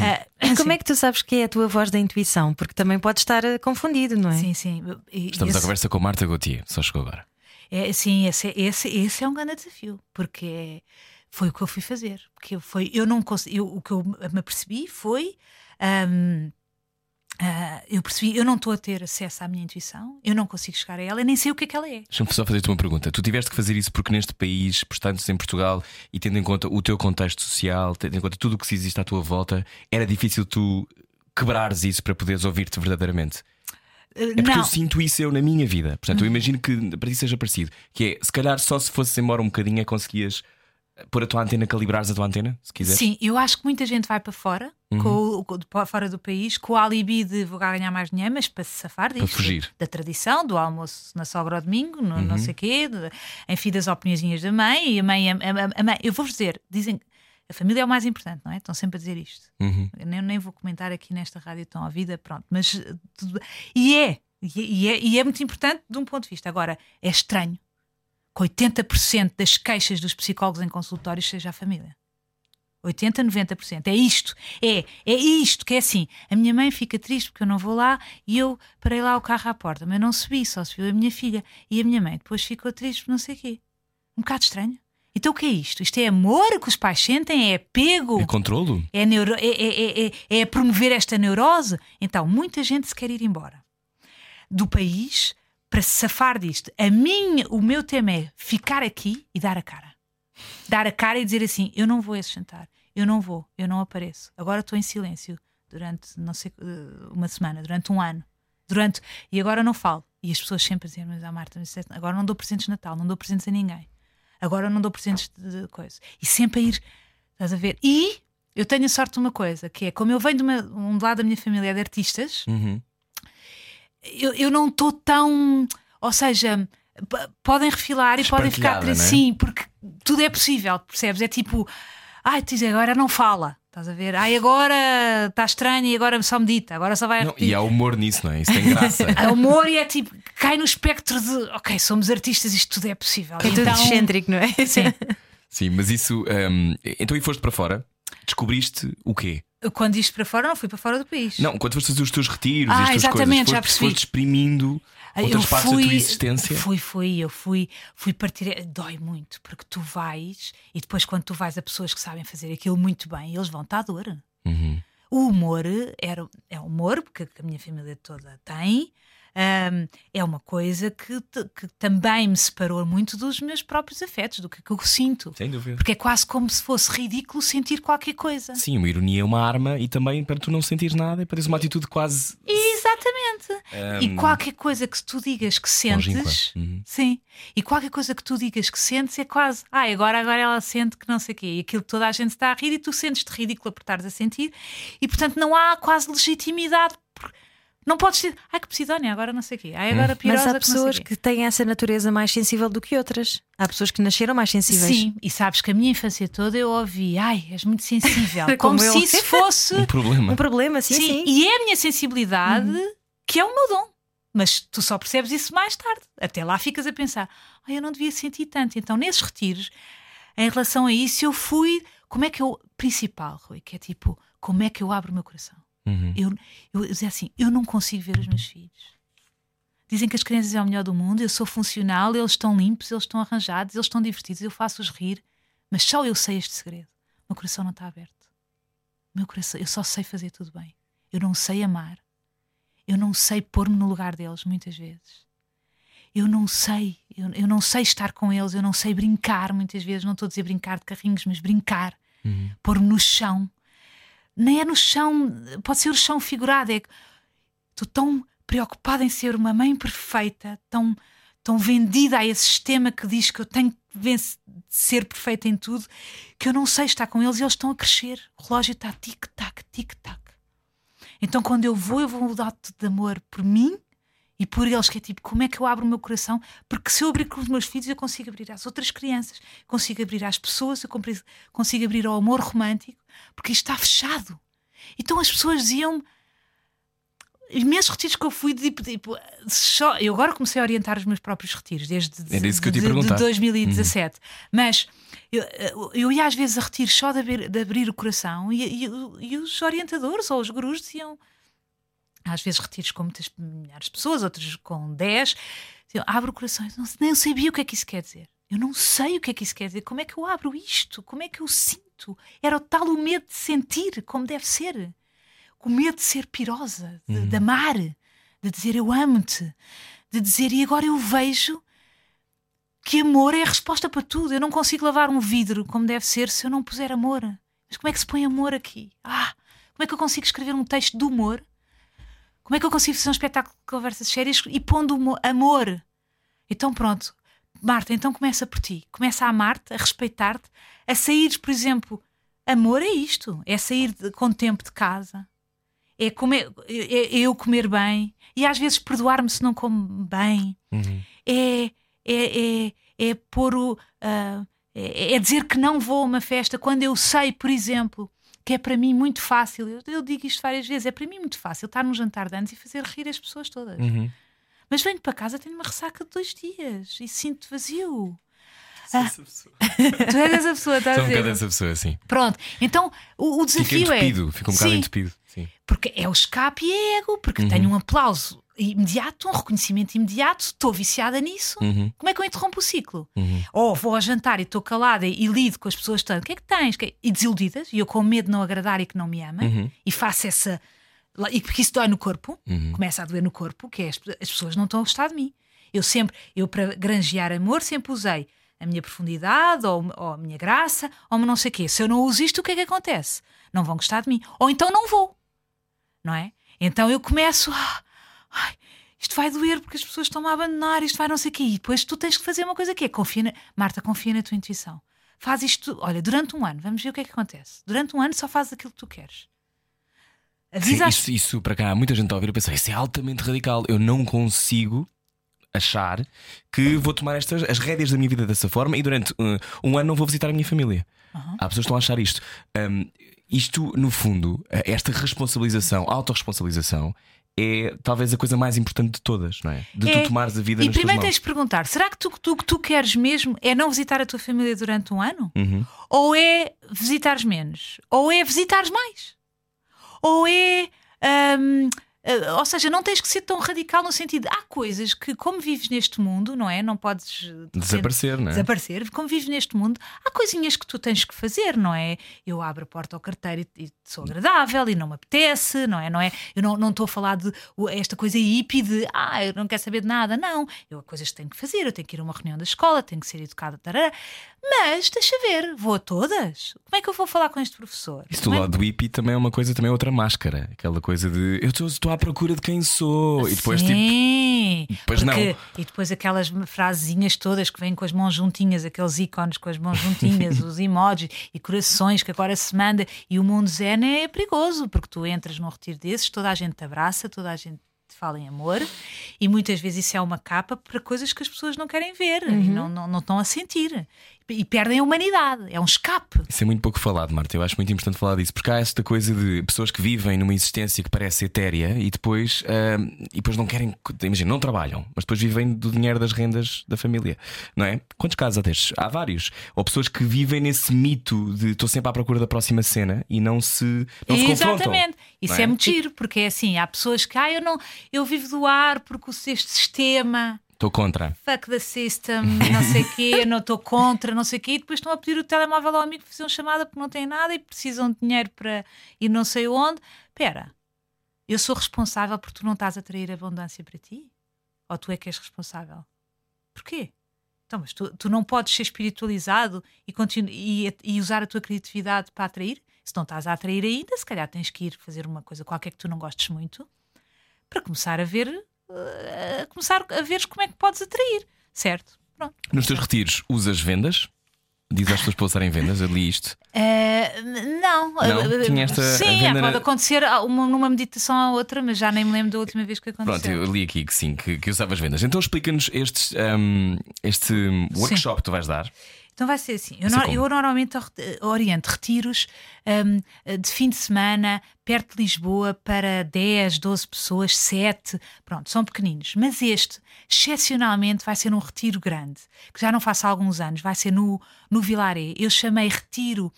S4: Ah,
S2: Como é que tu sabes que é a tua voz da intuição? Porque também pode estar eh, confundido, não é?
S4: Sim, sim. E-
S1: Estamos
S4: esse-
S1: à conversa com Marta Gauthier, só chegou agora.
S4: É, sim, esse, esse, esse é um grande desafio, porque é- foi o que eu fui fazer. Porque eu, foi, eu não consegui, eu- o que eu me apercebi foi. hum, ah, eu percebi, eu não estou a ter acesso à minha intuição, eu não consigo chegar a ela, nem sei o que é que ela é.
S1: Deixa-me só fazer-te uma pergunta. Tu tiveste que fazer isso porque neste país, portanto, em Portugal, e tendo em conta o teu contexto social, tendo em conta tudo o que existe à tua volta, era difícil tu quebrares isso para poderes ouvir-te verdadeiramente.
S4: Ah,
S1: É porque
S4: não, Uhum.
S1: eu sinto isso eu na minha vida. Portanto, eu imagino que para ti seja parecido. Que é, se calhar só se fosses embora um bocadinho é conseguias pôr a tua antena, calibrares a tua antena, se quiseres.
S4: Sim, eu acho que muita gente vai para fora,
S1: Uhum.
S4: com para fora do país, com o alibi de vou ganhar mais dinheiro, mas para se safar disto.
S1: fugir.
S4: Da tradição, do almoço na sogra ao domingo, no,
S1: Uhum.
S4: não sei o quê, de, enfim, das opiniões da mãe. E a mãe, a, a- a mãe eu vou-vos dizer, dizem a família é o mais importante, não é? Estão sempre a dizer isto.
S1: Uhum.
S4: Eu nem, nem vou comentar aqui nesta rádio tão à vida, pronto. Mas eh, tudo- é, e é, e é, e é muito importante de um ponto de vista. Agora, é estranho que 80% das queixas dos psicólogos em consultórios seja a família. 80, 90%. É isto. É, é isto que é assim. A minha mãe fica triste porque eu não vou lá e eu parei lá o carro à porta, mas não subi, só subiu a minha filha. E a minha mãe depois ficou triste por não sei o quê. Um bocado estranho. Então o que é isto? Isto é amor que os pais sentem? É apego?
S1: É controlo?
S4: É, neuro... é, é, é, é promover esta neurose? Então, muita gente se quer ir embora do país para se safar disto. A minha, o meu tema é ficar aqui e dar a cara. Dar a cara e dizer assim: eu não vou a esse jantar, eu não vou, eu não apareço. Agora estou em silêncio durante, não sei, eh, uma semana, durante um ano. Durante, e agora não falo. E as pessoas sempre dizem: Mas a Marta, agora não dou presentes de Natal, não dou presentes a ninguém. Agora não dou presentes de coisa. E sempre a ir, estás a ver? E eu tenho a sorte de uma coisa, que é como eu venho de uma, um lado da minha família de artistas,
S1: Uhum.
S4: Eu, eu não estou tão. Ou seja, podem refilar e podem ficar.
S1: Espartilhada, né?
S4: Sim, porque tudo é possível, percebes? É tipo, ai, tu dizes, agora não fala. Estás a ver? Ai, agora está estranho e agora só medita, agora só vai
S1: Não, e há humor nisso, não é? Isso tem graça. [LAUGHS]
S4: Há humor e é tipo, cai no espectro de ok, somos artistas, isto tudo é possível.
S2: É tudo
S4: Então,
S2: excêntrico, não é?
S4: sim.
S1: Sim, mas isso. hum, então e foste para fora? Descobriste o quê?
S4: Quando isto para fora, não fui para fora do país.
S1: Não, quando foste fazer os teus retiros
S4: Ah,
S1: e as tuas
S4: exatamente,
S1: coisas,
S4: já
S1: foste,
S4: percebi.
S1: foste exprimindo
S4: Ah,
S1: outras
S4: eu
S1: partes da tua existência.
S4: Fui, fui, eu fui, fui partir. Dói muito, porque tu vais e depois, quando tu vais a pessoas que sabem fazer aquilo muito bem, eles vão-te à dor.
S1: Uhum.
S4: O humor era, é humor, porque a minha família toda tem. Ahm, é uma coisa que, que também me separou muito dos meus próprios afetos, do que, que eu sinto.
S1: Sem dúvida.
S4: Porque é quase como se fosse ridículo sentir qualquer coisa.
S1: Sim, uma ironia é uma arma e também para tu não sentires nada e parece uma atitude quase.
S4: Exatamente. E
S1: hum,
S4: qualquer coisa que tu digas que sentes,
S1: Uhum.
S4: sim. E qualquer coisa que tu digas que sentes é quase, ah, agora, agora ela sente que não sei o quê. E aquilo que toda a gente está a rir e tu sentes-te ridículo por estares a sentir. E portanto não há quase legitimidade. por- Não podes dizer, ai que Posidónia, agora não sei o quê. Ai, agora
S2: Mas
S4: pirosa
S2: há
S4: que
S2: pessoas
S4: o quê.
S2: que têm essa natureza mais sensível do que outras. Há pessoas que nasceram mais sensíveis.
S4: Sim, e sabes que a minha infância toda eu ouvi, ai, és muito sensível. [LAUGHS]
S2: Como
S4: como se isso fosse. [LAUGHS]
S1: Um problema.
S2: Um problema, sim, sim.
S4: E é a minha sensibilidade que é o meu dom. Mas tu só percebes isso mais tarde. Até lá ficas a pensar, ai, eu não devia sentir tanto. Então, nesses retiros, em relação a isso, eu fui. Como é que eu. Principal, Rui, que é tipo, como é que eu abro o meu coração?
S1: Uhum.
S4: Eu, eu dizia assim, eu não consigo ver os meus filhos. Dizem que as crianças é o melhor do mundo, eu sou funcional, eles estão limpos, eles estão arranjados, eles estão divertidos, eu faço-os rir, mas só eu sei este segredo. O meu coração não está aberto. O meu coração, eu só sei fazer tudo bem. Eu não sei amar. Eu não sei pôr-me no lugar deles muitas vezes. Eu não sei, eu, eu não sei estar com eles, eu não sei brincar muitas vezes, não estou a dizer brincar de carrinhos, mas brincar,
S1: Uhum.
S4: pôr-me no chão. Nem é no chão, pode ser o chão figurado, é estou tão preocupada em ser uma mãe perfeita, tão, tão vendida a esse sistema que diz que eu tenho que ser perfeita em tudo, que eu não sei estar com eles e eles estão a crescer. O relógio está tic-tac, tic-tac. Então quando eu vou, eu vou mudar de amor por mim e por eles, que é tipo, como é que eu abro o meu coração? Porque se eu abrir com os meus filhos, eu consigo abrir às outras crianças, consigo abrir às pessoas, eu consigo abrir ao amor romântico, porque isto está fechado. Então as pessoas diziam-me, imensos retiros que eu fui, tipo, tipo, só, eu agora comecei a orientar os meus próprios retiros, desde de- de
S1: perguntar.
S4: 2017. Mas eu, eu ia às vezes a retiros só de abrir, de abrir o coração e, e- e os orientadores ou os gurus diziam, às vezes retiros com muitas milhares de pessoas, outros com 10, diziam, abre o coração. Eu não, nem sabia o que é que isso quer dizer. Eu não sei o que é que isso quer dizer. Como é que eu abro isto? Como é que eu sinto? Era o tal o medo de sentir, como deve ser. O medo de ser pirosa, de, de amar, de dizer eu amo-te, de dizer e agora eu vejo que amor é a resposta para tudo. Eu não consigo lavar um vidro como deve ser se eu não puser amor. Mas como é que se põe amor aqui? Ah, como é que eu consigo escrever um texto de humor? Como é que eu consigo fazer um espetáculo de conversas sérias e pondo amor? Então pronto, Marta, então começa por ti. Começa a amar-te, a respeitar-te, a sair, por exemplo, amor é isto, é sair de- com tempo de casa, é, comer, é, é eu comer bem e às vezes perdoar-me se não como bem,
S1: Uhum.
S4: é, é, é, é pôr o. é, é dizer que não vou a uma festa quando eu sei, por exemplo, que é para mim muito fácil. Eu, eu digo isto várias vezes: é para mim muito fácil estar num jantar de anos e fazer rir as pessoas todas.
S1: Uhum.
S4: Mas venho para casa, tenho uma ressaca de dois dias e sinto vazio. [LAUGHS] Tu és essa pessoa, estás
S1: Sou
S4: a
S1: um
S4: dizer?
S1: bocado essa pessoa, assim.
S4: Pronto, então o, o
S1: Fica
S4: desafio é.
S1: entupido, fica um bocado
S4: Sim,
S1: entupido. Sim.
S4: Porque é o escape e é ego, porque
S1: Uhum.
S4: tenho um aplauso imediato, um reconhecimento imediato, estou viciada nisso.
S1: Uhum.
S4: Como é que eu interrompo o ciclo? Ou vou ao jantar e estou calada e, e lido com as pessoas tanto, o que é que tens? Que- E desiludidas, e eu com medo de não agradar e que não me amem,
S1: Uhum.
S4: e faço essa. E porque isso dói no corpo, começa a doer no corpo, que é as, as pessoas não estão a gostar de mim. Eu sempre, eu para granjear amor, sempre usei a minha profundidade, ou, ou a minha graça, ou não sei o quê. Se eu não uso isto, o que é que acontece? Não vão gostar de mim. Ou então não vou não é? Então eu começo a. Ai, isto vai doer porque as pessoas estão-me a abandonar, isto vai não sei o quê. E depois tu tens que fazer uma coisa que é confia na... Marta, confia na tua intuição. Faz isto, olha, durante um ano, vamos ver o que é que acontece. Durante um ano só fazes aquilo que tu queres.
S1: Sim, isso, isso para cá, muita gente a ouvir a pensar, isso é altamente radical. Eu não consigo achar que vou tomar estas as rédeas da minha vida dessa forma e durante uh, um ano não vou visitar a minha família. Há pessoas que estão a achar isto. Um, isto, no fundo, eh, esta responsabilização, autorresponsabilização, é talvez a coisa mais importante de todas, não é? De
S4: É.
S1: tu tomares a vida
S4: E
S1: nas
S4: primeiro tens de perguntar: será que tu, tu, que tu queres mesmo é não visitar a tua família durante um ano?
S1: Uhum.
S4: Ou é visitares menos? Ou é visitares mais? Ou é. hum, ou seja, não tens que ser tão radical no sentido. Há coisas que, como vives neste mundo, não é? Não podes. eh,
S1: Desaparecer, não é?
S4: Desaparecer. Como vives neste mundo, há coisinhas que tu tens que fazer, não é? Eu abro a porta ao carteiro e, e sou agradável e não me apetece, não é? Não é? Eu não não estou a falar de esta coisa hippie de ah, eu não quero saber de nada, não. Eu há coisas que tenho que fazer, eu tenho que ir a uma reunião da escola, tenho que ser educada, tarará. mas deixa ver, vou a todas. Como é que eu vou falar com este professor?
S1: Isso do
S4: é-
S1: lado do hippie também é uma coisa, também é outra máscara. Aquela coisa de eu estou- estou à procura de quem sou. E depois, tipo, depois não.
S4: porque- E depois aquelas frasezinhas todas que vêm com as mãos juntinhas, aqueles ícones com as mãos juntinhas, [LAUGHS] os emojis e corações que agora se manda. E o mundo zen é perigoso, porque tu entras num retiro desses, toda a gente te abraça, toda a gente te fala em amor, e muitas vezes isso é uma capa para coisas que as pessoas não querem ver e não, não, não estão a sentir. E perdem a humanidade, é um escape.
S1: Isso é muito pouco falado, Marta. Eu acho muito importante falar disso, porque há esta coisa de pessoas que vivem numa existência que parece etérea e depois, ah, e depois não querem, imagina, não trabalham, mas depois vivem do dinheiro das rendas da família, não é? Quantos casos há destes? Há vários. Ou pessoas que vivem nesse mito de estou sempre à procura da próxima cena e não se, não se.
S4: Exatamente. Isso
S1: não é?
S4: é? muito giro, porque é assim, há pessoas que, ah, eu não, eu vivo do ar porque este sistema,
S1: Estou contra.
S4: fuck the system, não sei o quê, não estou contra, não sei o quê, e depois estão a pedir o telemóvel ao amigo para fazer uma chamada porque não têm nada e precisam de dinheiro para ir não sei onde. Espera, eu sou responsável porque tu não estás a atrair abundância para ti? Ou tu é que és responsável? Porquê? Então, mas tu, tu não podes ser espiritualizado e, e, e usar a tua criatividade para atrair? Se não estás a atrair ainda, se calhar tens que ir fazer uma coisa qualquer que tu não gostes muito para começar a ver, a começar a ver como é que podes atrair, certo? Pronto.
S1: Nos teus retiros, usas vendas? Diz às pessoas para usarem vendas, eu li isto.
S4: N- não,
S1: Não?
S4: Eh,
S1: Tinha esta-
S4: sim,
S1: venda
S4: pode acontecer uma, numa meditação ou outra, mas já nem me lembro da última vez que aconteceu.
S1: Pronto, eu li aqui que sim, que, que usavas vendas. Então explica-nos estes, hum, este workshop que tu vais dar.
S4: Então vai ser assim. Eu, eu normalmente or- oriento retiros hum, de fim de semana perto de Lisboa para 10, 12 pessoas, 7. Pronto, são pequeninos. Mas este, excepcionalmente, vai ser um retiro grande, que já não faço há alguns anos. Vai ser no, no Vilaré. Eu chamei retiro.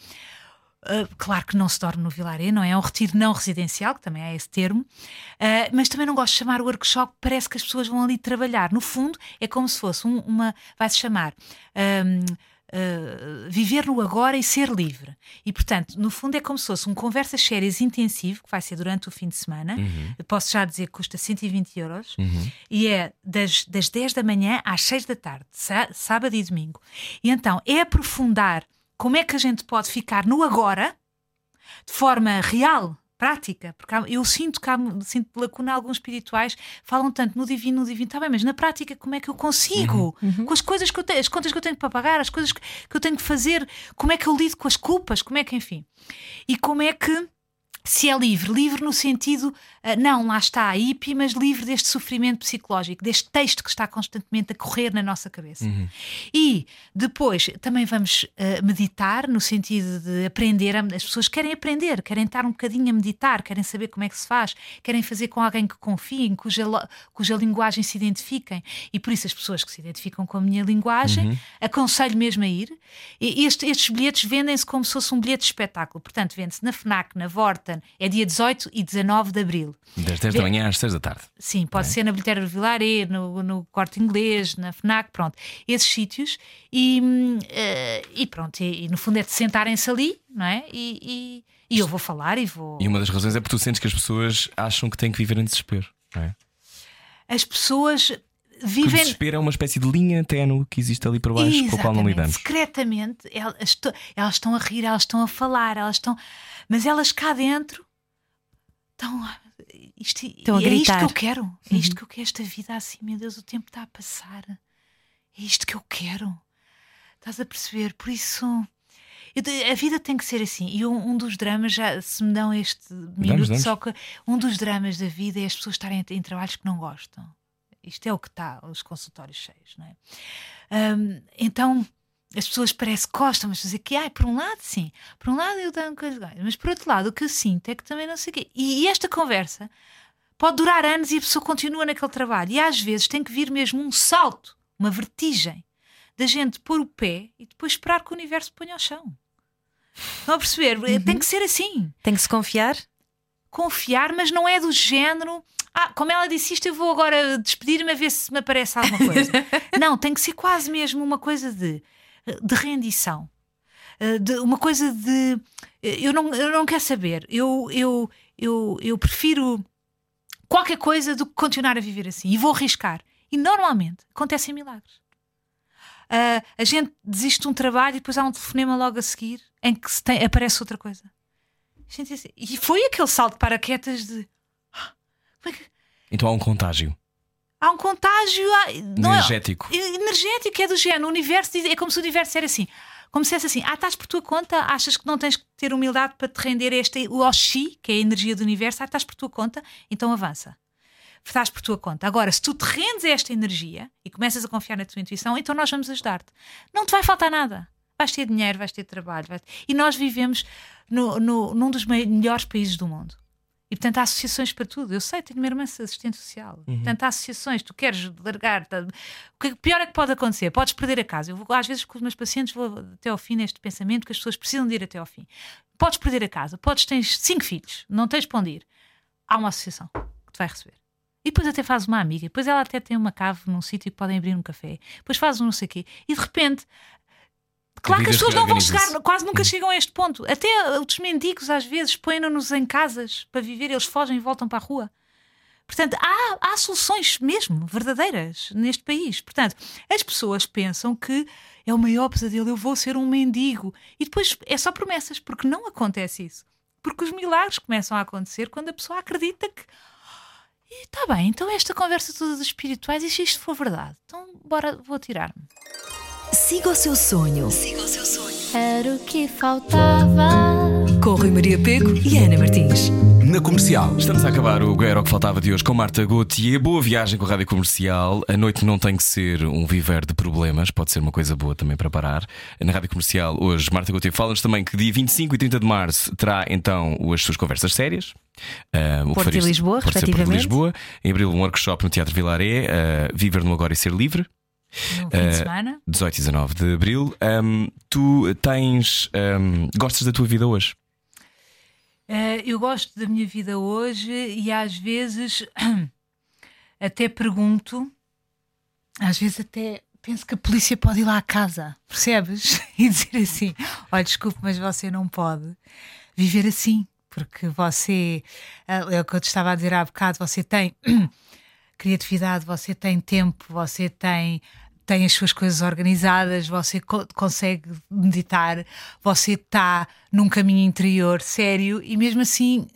S4: Uh, claro que não se dorme no Vilaré, não é? É um retiro não residencial, que também é esse termo, Uh, mas também não gosto de chamar workshop, parece que as pessoas vão ali trabalhar. No fundo, é como se fosse um- uma. vai-se chamar. um, uh, viver no agora e ser livre. E, portanto, no fundo, é como se fosse um conversas sérias intensivo, que vai ser durante o fim de semana. Eu posso já dizer que custa 120 euros. E é das, das 10 da manhã às 6 da tarde, sá- sábado e domingo. E então é aprofundar como é que a gente pode ficar no agora de forma real, prática, porque há- eu sinto que há sinto lacuna alguns espirituais falam tanto no divino, no divino, está bem, mas na prática como é que eu consigo? Com as coisas que eu tenho, as contas que eu tenho para pagar, as coisas que, que eu tenho que fazer, como é que eu lido com as culpas, como é que, enfim. E como é que se é livre, livre no sentido, ah, não, lá está a hippie, mas livre deste sofrimento psicológico, deste texto que está constantemente a correr na nossa cabeça.
S1: Uhum.
S4: E depois também vamos ah, meditar, no sentido de aprender. As pessoas querem aprender, querem estar um bocadinho a meditar, querem saber como é que se faz, querem fazer com alguém que confiem, cuja, cuja linguagem se identifiquem. E por isso as pessoas que se identificam com a minha linguagem, aconselho mesmo a ir. E este- estes bilhetes vendem-se como se fosse um bilhete de espetáculo. Portanto, vende-se na FNAC, na Vorten, é dia 18 e 19 de abril.
S1: Das 10 da manhã às 6 da tarde.
S4: Sim, pode ser na Bilheteira do Vilaré, no, no Corte Inglês, na FNAC, pronto. Esses sítios. E, eh, e pronto, e, e no fundo é de sentarem-se ali, não é? E, e- e eu vou falar e vou.
S1: E uma das razões é porque tu sentes que as pessoas acham que têm que viver em desespero. Não é?
S4: As pessoas
S1: Que o
S4: vivem.
S1: desespero é uma espécie de linha ténue que existe ali por baixo com a qual não
S4: Exatamente.
S1: lidamos.
S4: Secretamente, elas, to- elas estão a rir, elas estão a falar, elas estão. Mas elas cá dentro estão. a- Isto,
S2: Estão a
S4: é isto que eu quero. É isto que eu quero, esta vida assim, meu Deus, o tempo está a passar. É isto que eu quero. Estás a perceber? Por isso. eu a vida tem que ser assim. E um, um dos dramas, já se me dão este minuto,
S1: damos.
S4: só que um dos dramas da vida é as pessoas estarem em trabalhos que não gostam. Isto é o que está, os consultórios cheios, não é? Hum, então as pessoas parece que gostam, mas dizer que, ai, por um lado, sim, por um lado eu dou coisa, mas por outro lado, o que eu sinto é que também não sei o quê. E, e esta conversa pode durar anos e a pessoa continua naquele trabalho. E às vezes tem que vir mesmo um salto, uma vertigem, da gente pôr o pé e depois esperar que o universo ponha ao chão. Estão a perceber? Tem que ser assim
S2: Tem que se confiar?
S4: confiar, mas não é do género. Ah, como ela disse isto, eu vou agora despedir-me a ver se me aparece alguma coisa. [LAUGHS] não, tem que ser quase mesmo uma coisa de, de rendição. Eh, De uma coisa de. Eu não, eu não quero saber. Eu, eu, eu, eu prefiro qualquer coisa do que continuar a viver assim. E vou arriscar. E normalmente acontecem milagres. Ah, a gente desiste de um trabalho e depois há um telefonema logo a seguir em que se tem- aparece outra coisa. Gente, assim, E foi aquele salto de paraquedas de. "Ah, como é que-
S1: Então há um contágio
S4: Há um contágio. Não é,
S1: energético.
S4: energético, é do género. O universo é como se o universo era assim. Como se fosse assim: ah, estás por tua conta, achas que não tens que ter humildade para te render a este, o Oxi, que é a energia do universo, ah, estás por tua conta, então avança. Estás por tua conta. Agora, se tu te rendes a esta energia e começas a confiar na tua intuição, então nós vamos ajudar-te. Não te vai faltar nada. Vais ter dinheiro, vais ter trabalho. vais- E nós vivemos no, no- num dos melhores países do mundo. E portanto há associações para tudo. Eu sei, tenho uma irmã assistente social. Portanto, há associações, tu queres largar. tá- O que pior é que pode acontecer? Podes perder a casa. Eu vou, às vezes com os meus pacientes vou até ao fim neste pensamento que as pessoas precisam de ir até ao fim. Podes perder a casa, podes tens cinco filhos, não tens para onde ir. Há uma associação que te vai receber. E depois até faz uma amiga, depois ela até tem uma cave num sítio que podem abrir um café, depois faz um não sei o quê, e de repente. Claro que as pessoas não vão chegar, quase nunca chegam a este ponto. Até os mendigos, às vezes, põem-nos em casas para viver, eles fogem e voltam para a rua. Portanto, há, há soluções mesmo verdadeiras neste país. Portanto, as pessoas pensam que é o maior pesadelo, eu vou ser um mendigo. E depois é só promessas, porque não acontece isso. Porque os milagres começam a acontecer quando a pessoa acredita que. E está bem, então esta conversa toda dos espirituais, e se isto for verdade? Então, bora, vou tirar-me.
S5: Siga o seu sonho.
S6: Era o que faltava.
S5: Com Rui Maria Pego e Ana Martins.
S3: Na comercial.
S1: Estamos a acabar o Era o que faltava de hoje com Marta Gauthier. Boa viagem com a Rádio Comercial. A noite não tem que ser um viver de problemas, pode ser uma coisa boa também para parar. Na Rádio Comercial, hoje, Marta Gauthier fala-nos também que dia 25 e 30 de março terá então as suas conversas sérias. Ah, o
S2: Porto e Lisboa,
S1: Porto e Porto e
S2: respectivamente.
S1: Lisboa. Em abril, um workshop no Teatro Vilaré, ah, Viver no Agora e Ser Livre.
S4: No fim
S1: Eh,
S4: de semana.
S1: 18 e 19 de abril. Ahm, tu tens. ahm, gostas da tua vida hoje?
S4: Eh, eu gosto da minha vida hoje e às vezes [CLEARS THROAT] até pergunto, às vezes até penso que a polícia pode ir lá à casa, percebes? [LAUGHS] E dizer assim: olha, desculpe, mas você não pode viver assim, porque você, eh, é o que eu te estava a dizer há bocado, você tem criatividade, você tem tempo, você tem. Tem as suas coisas organizadas, você co- consegue meditar, você está num caminho interior sério e mesmo assim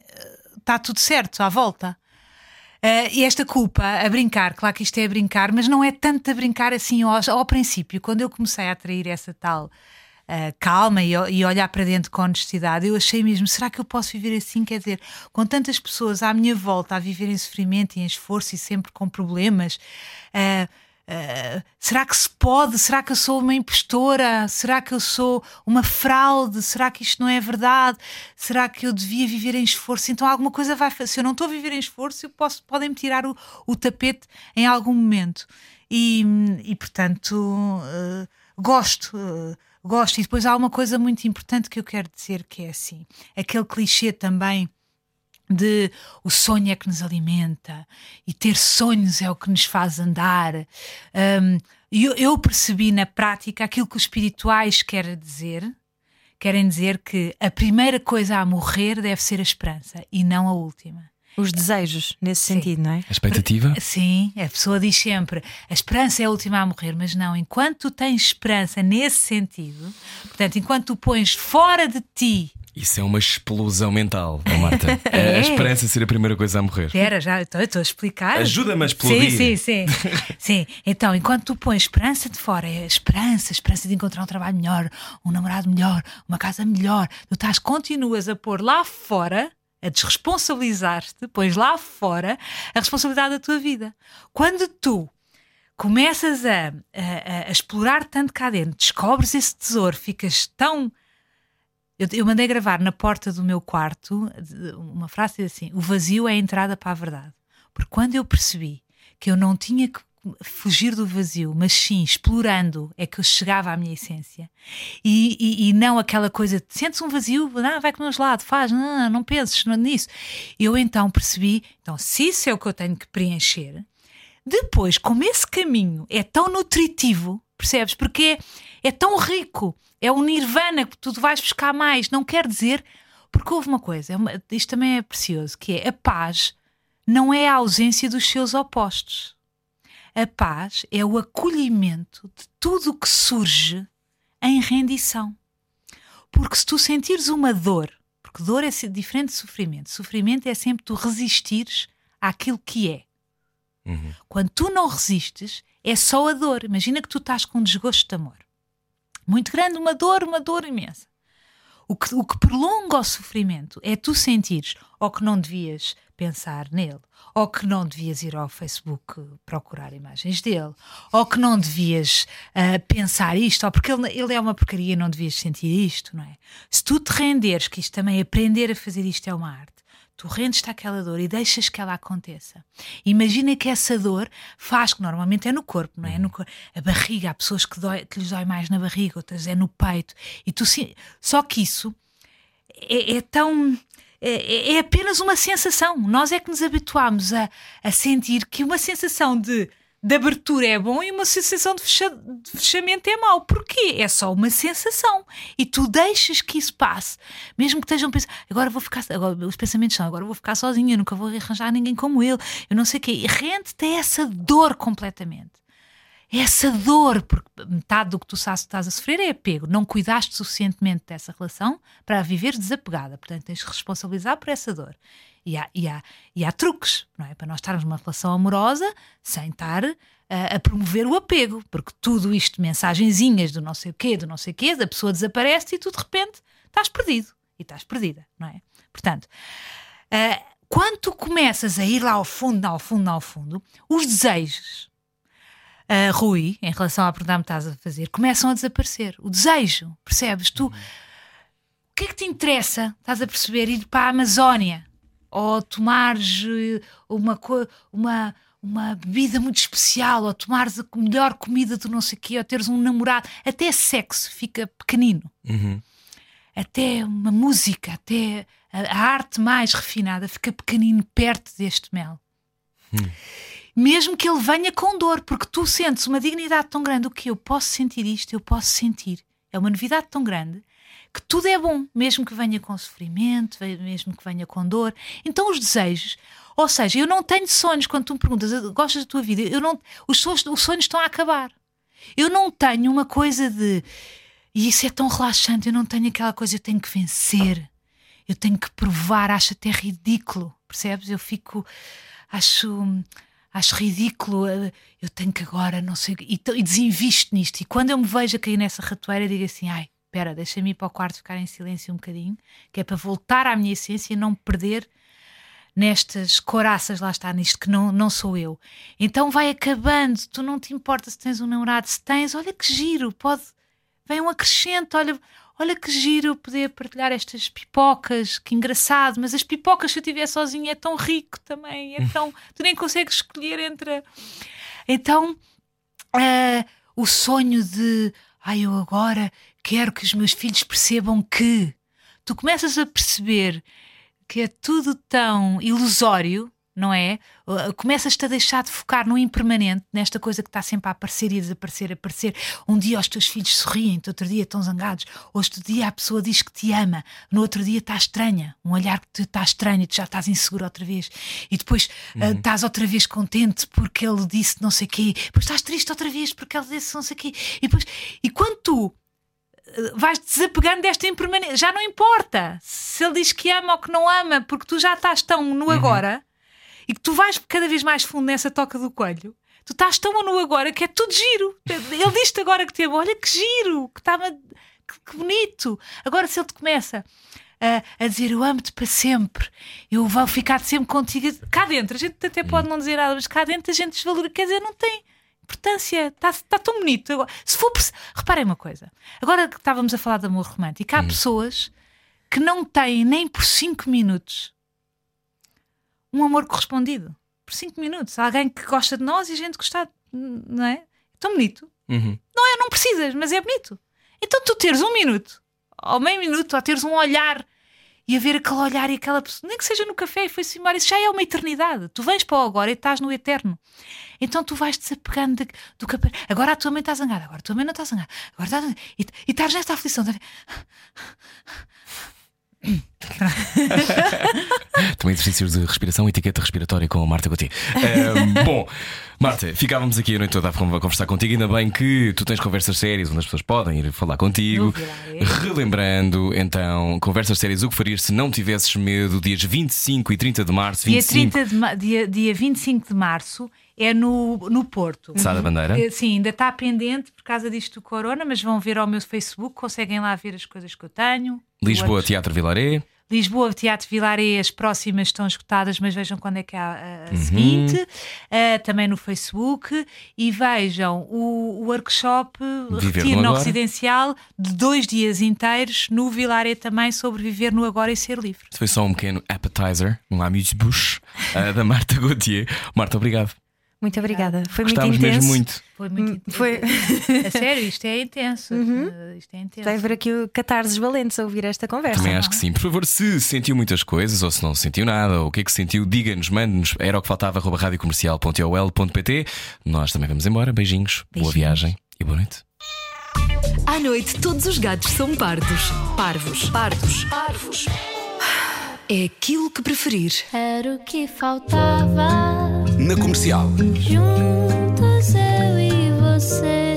S4: está tudo certo à volta. Eh, e esta culpa a brincar, claro que isto é a brincar, mas não é tanto a brincar assim ao, ao princípio, quando eu comecei a atrair essa tal uh, calma e, e, olhar para dentro com honestidade, eu achei mesmo: será que eu posso viver assim? Quer dizer, com tantas pessoas à minha volta a viver em sofrimento e em esforço e sempre com problemas. Uh, Uh, será que se pode? Será que eu sou uma impostora? Será que eu sou uma fraude? Será que isto não é verdade? Será que eu devia viver em esforço? Então alguma coisa vai. Se eu não estou a viver em esforço, eu posso, podem me tirar o, o tapete em algum momento. E, e portanto, uh, gosto. Uh, gosto. E depois há uma coisa muito importante que eu quero dizer que é assim: aquele clichê também de o sonho é que nos alimenta e ter sonhos é o que nos faz andar. Um, eu, eu percebi na prática aquilo que os espirituais querem dizer. Querem dizer que a primeira coisa a morrer deve ser a esperança e não a última.
S2: Os desejos, nesse Sim. sentido, não é?
S1: A expectativa?
S4: Sim, a pessoa diz sempre a esperança é a última a morrer, mas não, enquanto tu tens esperança nesse sentido, portanto, enquanto tu pões fora de ti
S1: isso é uma explosão mental, Marta. [LAUGHS] É. A esperança de ser a primeira coisa a morrer.
S4: Espera, já estou, estou a explicar.
S1: Ajuda-me a explodir.
S4: Sim, sim, sim. [LAUGHS] sim. Então, enquanto tu pões esperança de fora, é esperança, esperança de encontrar um trabalho melhor, um namorado melhor, uma casa melhor, tu estás, continuas a pôr lá fora a desresponsabilizar-te, pões lá fora a responsabilidade da tua vida. Quando tu começas a, a, a explorar tanto cá dentro, descobres esse tesouro, ficas tão eu, eu, mandei gravar na porta do meu quarto uma frase assim: o vazio é a entrada para a verdade. Porque quando eu percebi que eu não tinha que fugir do vazio, mas sim explorando é que eu chegava à minha essência e, e, e não aquela coisa de sentes um vazio, não, vai com o meu lado, faz, não, não penses nisso. Eu então percebi, então, se isso é o que eu tenho que preencher, depois, como esse caminho é tão nutritivo, percebes? Porque é, é tão rico é o nirvana que tu vais buscar mais. Não quer dizer. Porque houve uma coisa, é uma, isto também é precioso, que é a paz não é a ausência dos seus opostos. A paz é o acolhimento de tudo o que surge em rendição. Porque se tu sentires uma dor, porque dor é diferente de sofrimento, sofrimento é sempre tu resistires àquilo que é. Uhum. Quando tu não resistes, é só a dor. Imagina que tu estás com um desgosto de amor muito grande, uma dor, uma dor imensa. O que, o que prolonga o sofrimento é tu sentires ou que não devias pensar nele, ou que não devias ir ao Facebook procurar imagens dele, ou que não devias uh, pensar isto, ou porque ele, ele é uma porcaria e não devias sentir isto, não é? Se tu te renderes, que isto também aprender a fazer isto é uma arte, tu rendes-te àquela dor e deixas que ela aconteça. Imagina que essa dor faz, que normalmente é no corpo, não é? No cor... A barriga, há pessoas que, dói, que lhes dói mais na barriga, outras é no peito. E tu, só que isso é, é tão. É, é, apenas uma sensação. Nós é que nos habituamos a, a sentir que uma sensação de de abertura é bom e uma sensação de, fecha, de, fechamento é mau. Porquê? É só uma sensação. E tu deixas que isso passe. Mesmo que estejam pensando, agora vou ficar. Agora, os pensamentos são, agora vou ficar sozinha, nunca vou arranjar ninguém como ele. Eu não sei o quê. E rende-te essa dor completamente. Essa dor, porque metade do que tu estás a sofrer é apego. Não cuidaste suficientemente dessa relação para viver desapegada. Portanto, tens de responsabilizar por essa dor. E há, e há, e há truques, não é? Para nós estarmos numa relação amorosa sem estar a, a promover o apego, porque tudo isto, mensagenzinhas do não sei o quê, do não sei o quê, a pessoa desaparece e tu de repente estás perdido. E estás perdida, não é? Portanto, uh, quando tu começas a ir lá ao fundo, ao fundo, ao fundo, os desejos, uh, Rui, em relação à pergunta que estás a fazer, começam a desaparecer. O desejo, percebes? Tu, o que é que te interessa? Estás a perceber? Ir para a Amazónia ou tomares eh, uma, uma, uma bebida muito especial, ou tomares a melhor comida do não sei o quê, ou teres um namorado, até sexo fica pequenino. Uhum. Até uma música, até a, a, arte mais refinada fica pequenino perto deste mel. Uhum. Mesmo que ele venha com dor, porque tu sentes uma dignidade tão grande, o que eu posso sentir isto, eu posso sentir. É uma novidade tão grande que tudo é bom, mesmo que venha com sofrimento, mesmo que venha com dor. Então os desejos, ou seja, eu não tenho sonhos quando tu me perguntas, gostas da tua vida? Eu não, os sonhos, os sonhos estão a acabar. Eu não tenho uma coisa de e isso é tão relaxante, eu não tenho aquela coisa, eu tenho que vencer, eu tenho que provar, acho até ridículo, percebes? Eu fico, acho, acho ridículo, eu tenho que agora, não sei, e, e desinvisto nisto. E quando eu me vejo a cair nessa ratoeira, digo assim: ai, espera, deixa-me ir para o quarto ficar em silêncio um bocadinho, que é para voltar à minha essência e não me perder nestas coraças, lá está, nisto que não, não sou eu. Então vai acabando, tu não te importa se tens um namorado, se tens, olha que giro, pode, vem um acrescento, olha, olha que giro poder partilhar estas pipocas, que engraçado, mas as pipocas se eu estiver sozinha é tão rico também, é tão, [LAUGHS] tu nem consegues escolher entre. Então, uh, o sonho de, ai, eu agora quero que os meus filhos percebam que tu começas a perceber que é tudo tão ilusório, não é? Uh, começas-te a deixar de focar no impermanente, nesta coisa que está sempre a aparecer e a desaparecer, a aparecer. Um dia os teus filhos sorriem, outro dia estão zangados, outro dia a pessoa diz que te ama, no outro dia está estranha, um olhar que te está estranho e tu já estás inseguro outra vez, e depois uh, uhum. uh, estás outra vez contente porque ele disse não sei o quê, depois estás triste outra vez porque ele disse não sei o quê, e depois, e quando tu vais desapegando desta impermanência. Já não importa se ele diz que ama ou que não ama, porque tu já estás tão no uhum. Agora e que tu vais cada vez mais fundo nessa toca do coelho. Tu estás tão no agora que é tudo giro. Ele diz-te agora que te ama, olha que giro, que estava que, que, bonito. Agora, se ele te começa a, a dizer eu amo-te para sempre, eu vou ficar sempre contigo, cá dentro, a gente até pode não dizer nada, mas cá dentro a gente desvaloriza, quer dizer, não tem importância, está tá tão bonito. Se for. Reparem uma coisa, agora que estávamos a falar de amor romântico, há hum. pessoas que não têm nem por 5 minutos um amor correspondido. Por 5 minutos. Alguém que gosta de nós e a gente gostar, não é? é tão bonito.
S1: Uhum.
S4: Não é, não precisas, mas é bonito. Então tu teres um minuto, ou meio minuto, ou teres um olhar e a ver aquele olhar e aquela pessoa, nem que seja no café e foi-se embora, isso já é uma eternidade. Tu vens para o agora e estás no eterno. Então tu vais desapegando de, do capô. Agora a tua mãe está zangada, agora a tua mãe não está zangada, agora está, e, e estás nesta aflição.
S1: Também exercícios de respiração, etiqueta respiratória com a Marta Gauthier. Um, bom, Marta, ficávamos aqui a noite toda a conversar contigo. Ainda bem que tu tens conversas sérias onde as pessoas podem ir falar contigo. Relembrando, então, conversas sérias, o que farias se não tivesses medo, dias 25 e 30 de março?
S4: 25... Dia, 30 de, dia, dia 25 de março é no, no Porto.
S1: Sá da Bandeira?
S4: Eh, sim, ainda está pendente por causa disto do Corona, mas vão ver ao meu Facebook, conseguem lá ver as coisas que eu tenho.
S1: Lisboa, Teatro Vilaré.
S4: Lisboa, Teatro Vilaré, as próximas estão esgotadas, mas vejam quando é que há a, a uhum. seguinte. Uh, também no Facebook. E vejam o, o workshop Retiro
S1: no
S4: Residencial de dois dias inteiros no Vilaré também sobre viver no agora e ser livre.
S1: Foi só um pequeno appetizer, um amuse-bouche uh, da Marta Gauthier. Marta, obrigado.
S2: Muito obrigada. Foi
S1: Gostámos
S2: muito
S1: intenso. mesmo muito.
S4: Foi muito intenso.
S2: Foi...
S4: A sério, isto é intenso. Uhum. Uh, isto é intenso.
S2: Vai haver aqui o catarses valentes a ouvir esta conversa.
S1: Também acho que sim. Por favor, se sentiu muitas coisas ou se não sentiu nada, ou o que é que sentiu, diga-nos, mande-nos. Era o que faltava, radiocomercial.ol.pt. Nós também vamos embora. Beijinhos, Beijinhos, boa viagem e boa noite.
S5: À noite, todos os gatos são pardos. Parvos, pardos, parvos é aquilo que preferir.
S6: Era o que faltava.
S3: Na comercial.
S6: Juntos eu e você.